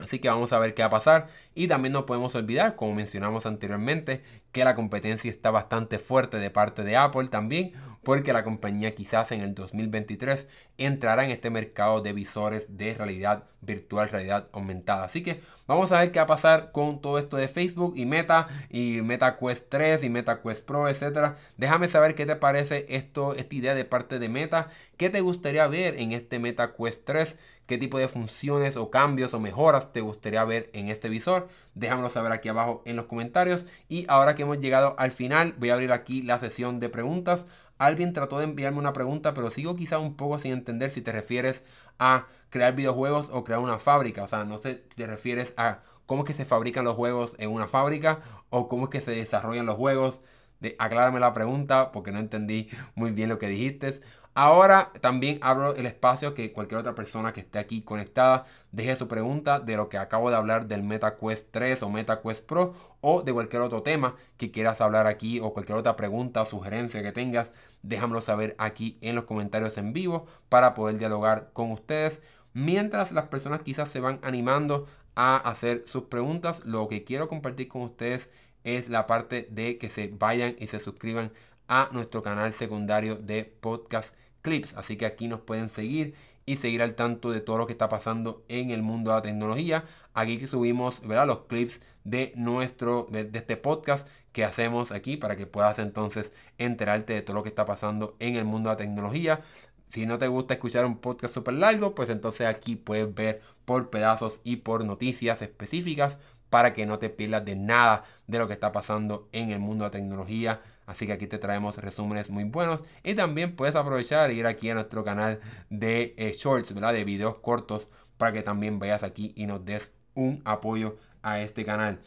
Así que vamos a ver qué va a pasar. Y también no podemos olvidar, como mencionamos anteriormente, que la competencia está bastante fuerte de parte de Apple también, porque la compañía quizás en el 2023 entrará en este mercado de visores de realidad virtual, realidad aumentada. Así que vamos a ver qué va a pasar con todo esto de Facebook y Meta y Meta Quest 3 y Meta Quest Pro, etcétera. Déjame saber qué te parece esto, esta idea de parte de Meta, qué te gustaría ver en este Meta Quest 3 qué tipo de funciones o cambios o mejoras te gustaría ver en este visor. Déjamelo saber aquí abajo en los comentarios. Y ahora que hemos llegado al final, voy a abrir aquí la sesión de preguntas. Alguien trató de enviarme una pregunta, pero sigo quizá un poco sin entender si te refieres a crear videojuegos o crear una fábrica. O sea, no sé si te refieres a cómo es que se fabrican los juegos en una fábrica o cómo es que se desarrollan los juegos. De, aclárame la pregunta porque no entendí muy bien lo que dijiste. Ahora también abro el espacio que cualquier otra persona que esté aquí conectada deje su pregunta de lo que acabo de hablar del MetaQuest 3 o MetaQuest Pro o de cualquier otro tema que quieras hablar aquí o cualquier otra pregunta o sugerencia que tengas, déjamelo saber aquí en los comentarios en vivo para poder dialogar con ustedes. Mientras las personas quizás se van animando a hacer sus preguntas, lo que quiero compartir con ustedes es la parte de que se vayan y se suscriban a nuestro canal secundario de podcast clips. Así que aquí nos pueden seguir y seguir al tanto de todo lo que está pasando en el mundo de la tecnología. Aquí que subimos ¿verdad? los clips de nuestro de, este podcast que hacemos aquí para que puedas entonces enterarte de todo lo que está pasando en el mundo de la tecnología. Si no te gusta escuchar un podcast súper largo, pues entonces aquí puedes ver por pedazos y por noticias específicas para que no te pierdas de nada de lo que está pasando en el mundo de la tecnología Así que aquí te traemos resúmenes muy buenos. Y también puedes aprovechar e ir aquí a nuestro canal de eh, shorts. De videos cortos para que también vayas aquí y nos des un apoyo a este canal.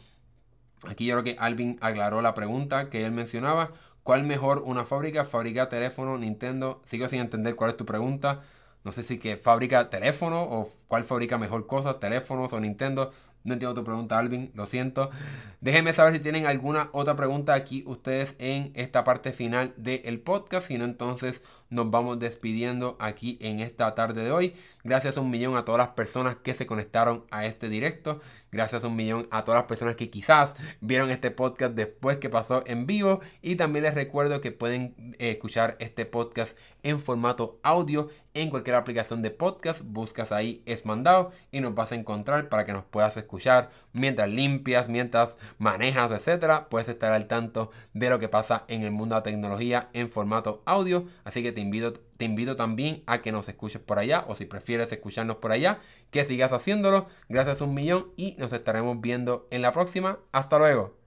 Aquí yo creo que Alvin aclaró la pregunta que él mencionaba. ¿Cuál mejor una fábrica? ¿Fabrica teléfono, Nintendo? Sigo sin entender cuál es tu pregunta. No sé si que fabrica teléfono o cuál fabrica mejor cosas, teléfonos o Nintendo. No entiendo tu pregunta, Alvin, lo siento. Déjenme saber si tienen alguna otra pregunta aquí ustedes en esta parte final del podcast. Si no, entonces nos vamos despidiendo aquí en esta tarde de hoy. Gracias un millón a todas las personas que se conectaron a este directo. Gracias un millón a todas las personas que quizás vieron este podcast después que pasó en vivo. Y también les recuerdo que pueden eh, escuchar este podcast en formato audio en cualquier aplicación de podcast, buscas ahí Es Mandado y nos vas a encontrar para que nos puedas escuchar mientras limpias, mientras manejas, etcétera. Puedes estar al tanto de lo que pasa en el mundo de la tecnología en formato audio, así que te invito te invito también a que nos escuches por allá o si prefieres escucharnos por allá, que sigas haciéndolo. Gracias un millón y nos estaremos viendo en la próxima. Hasta luego.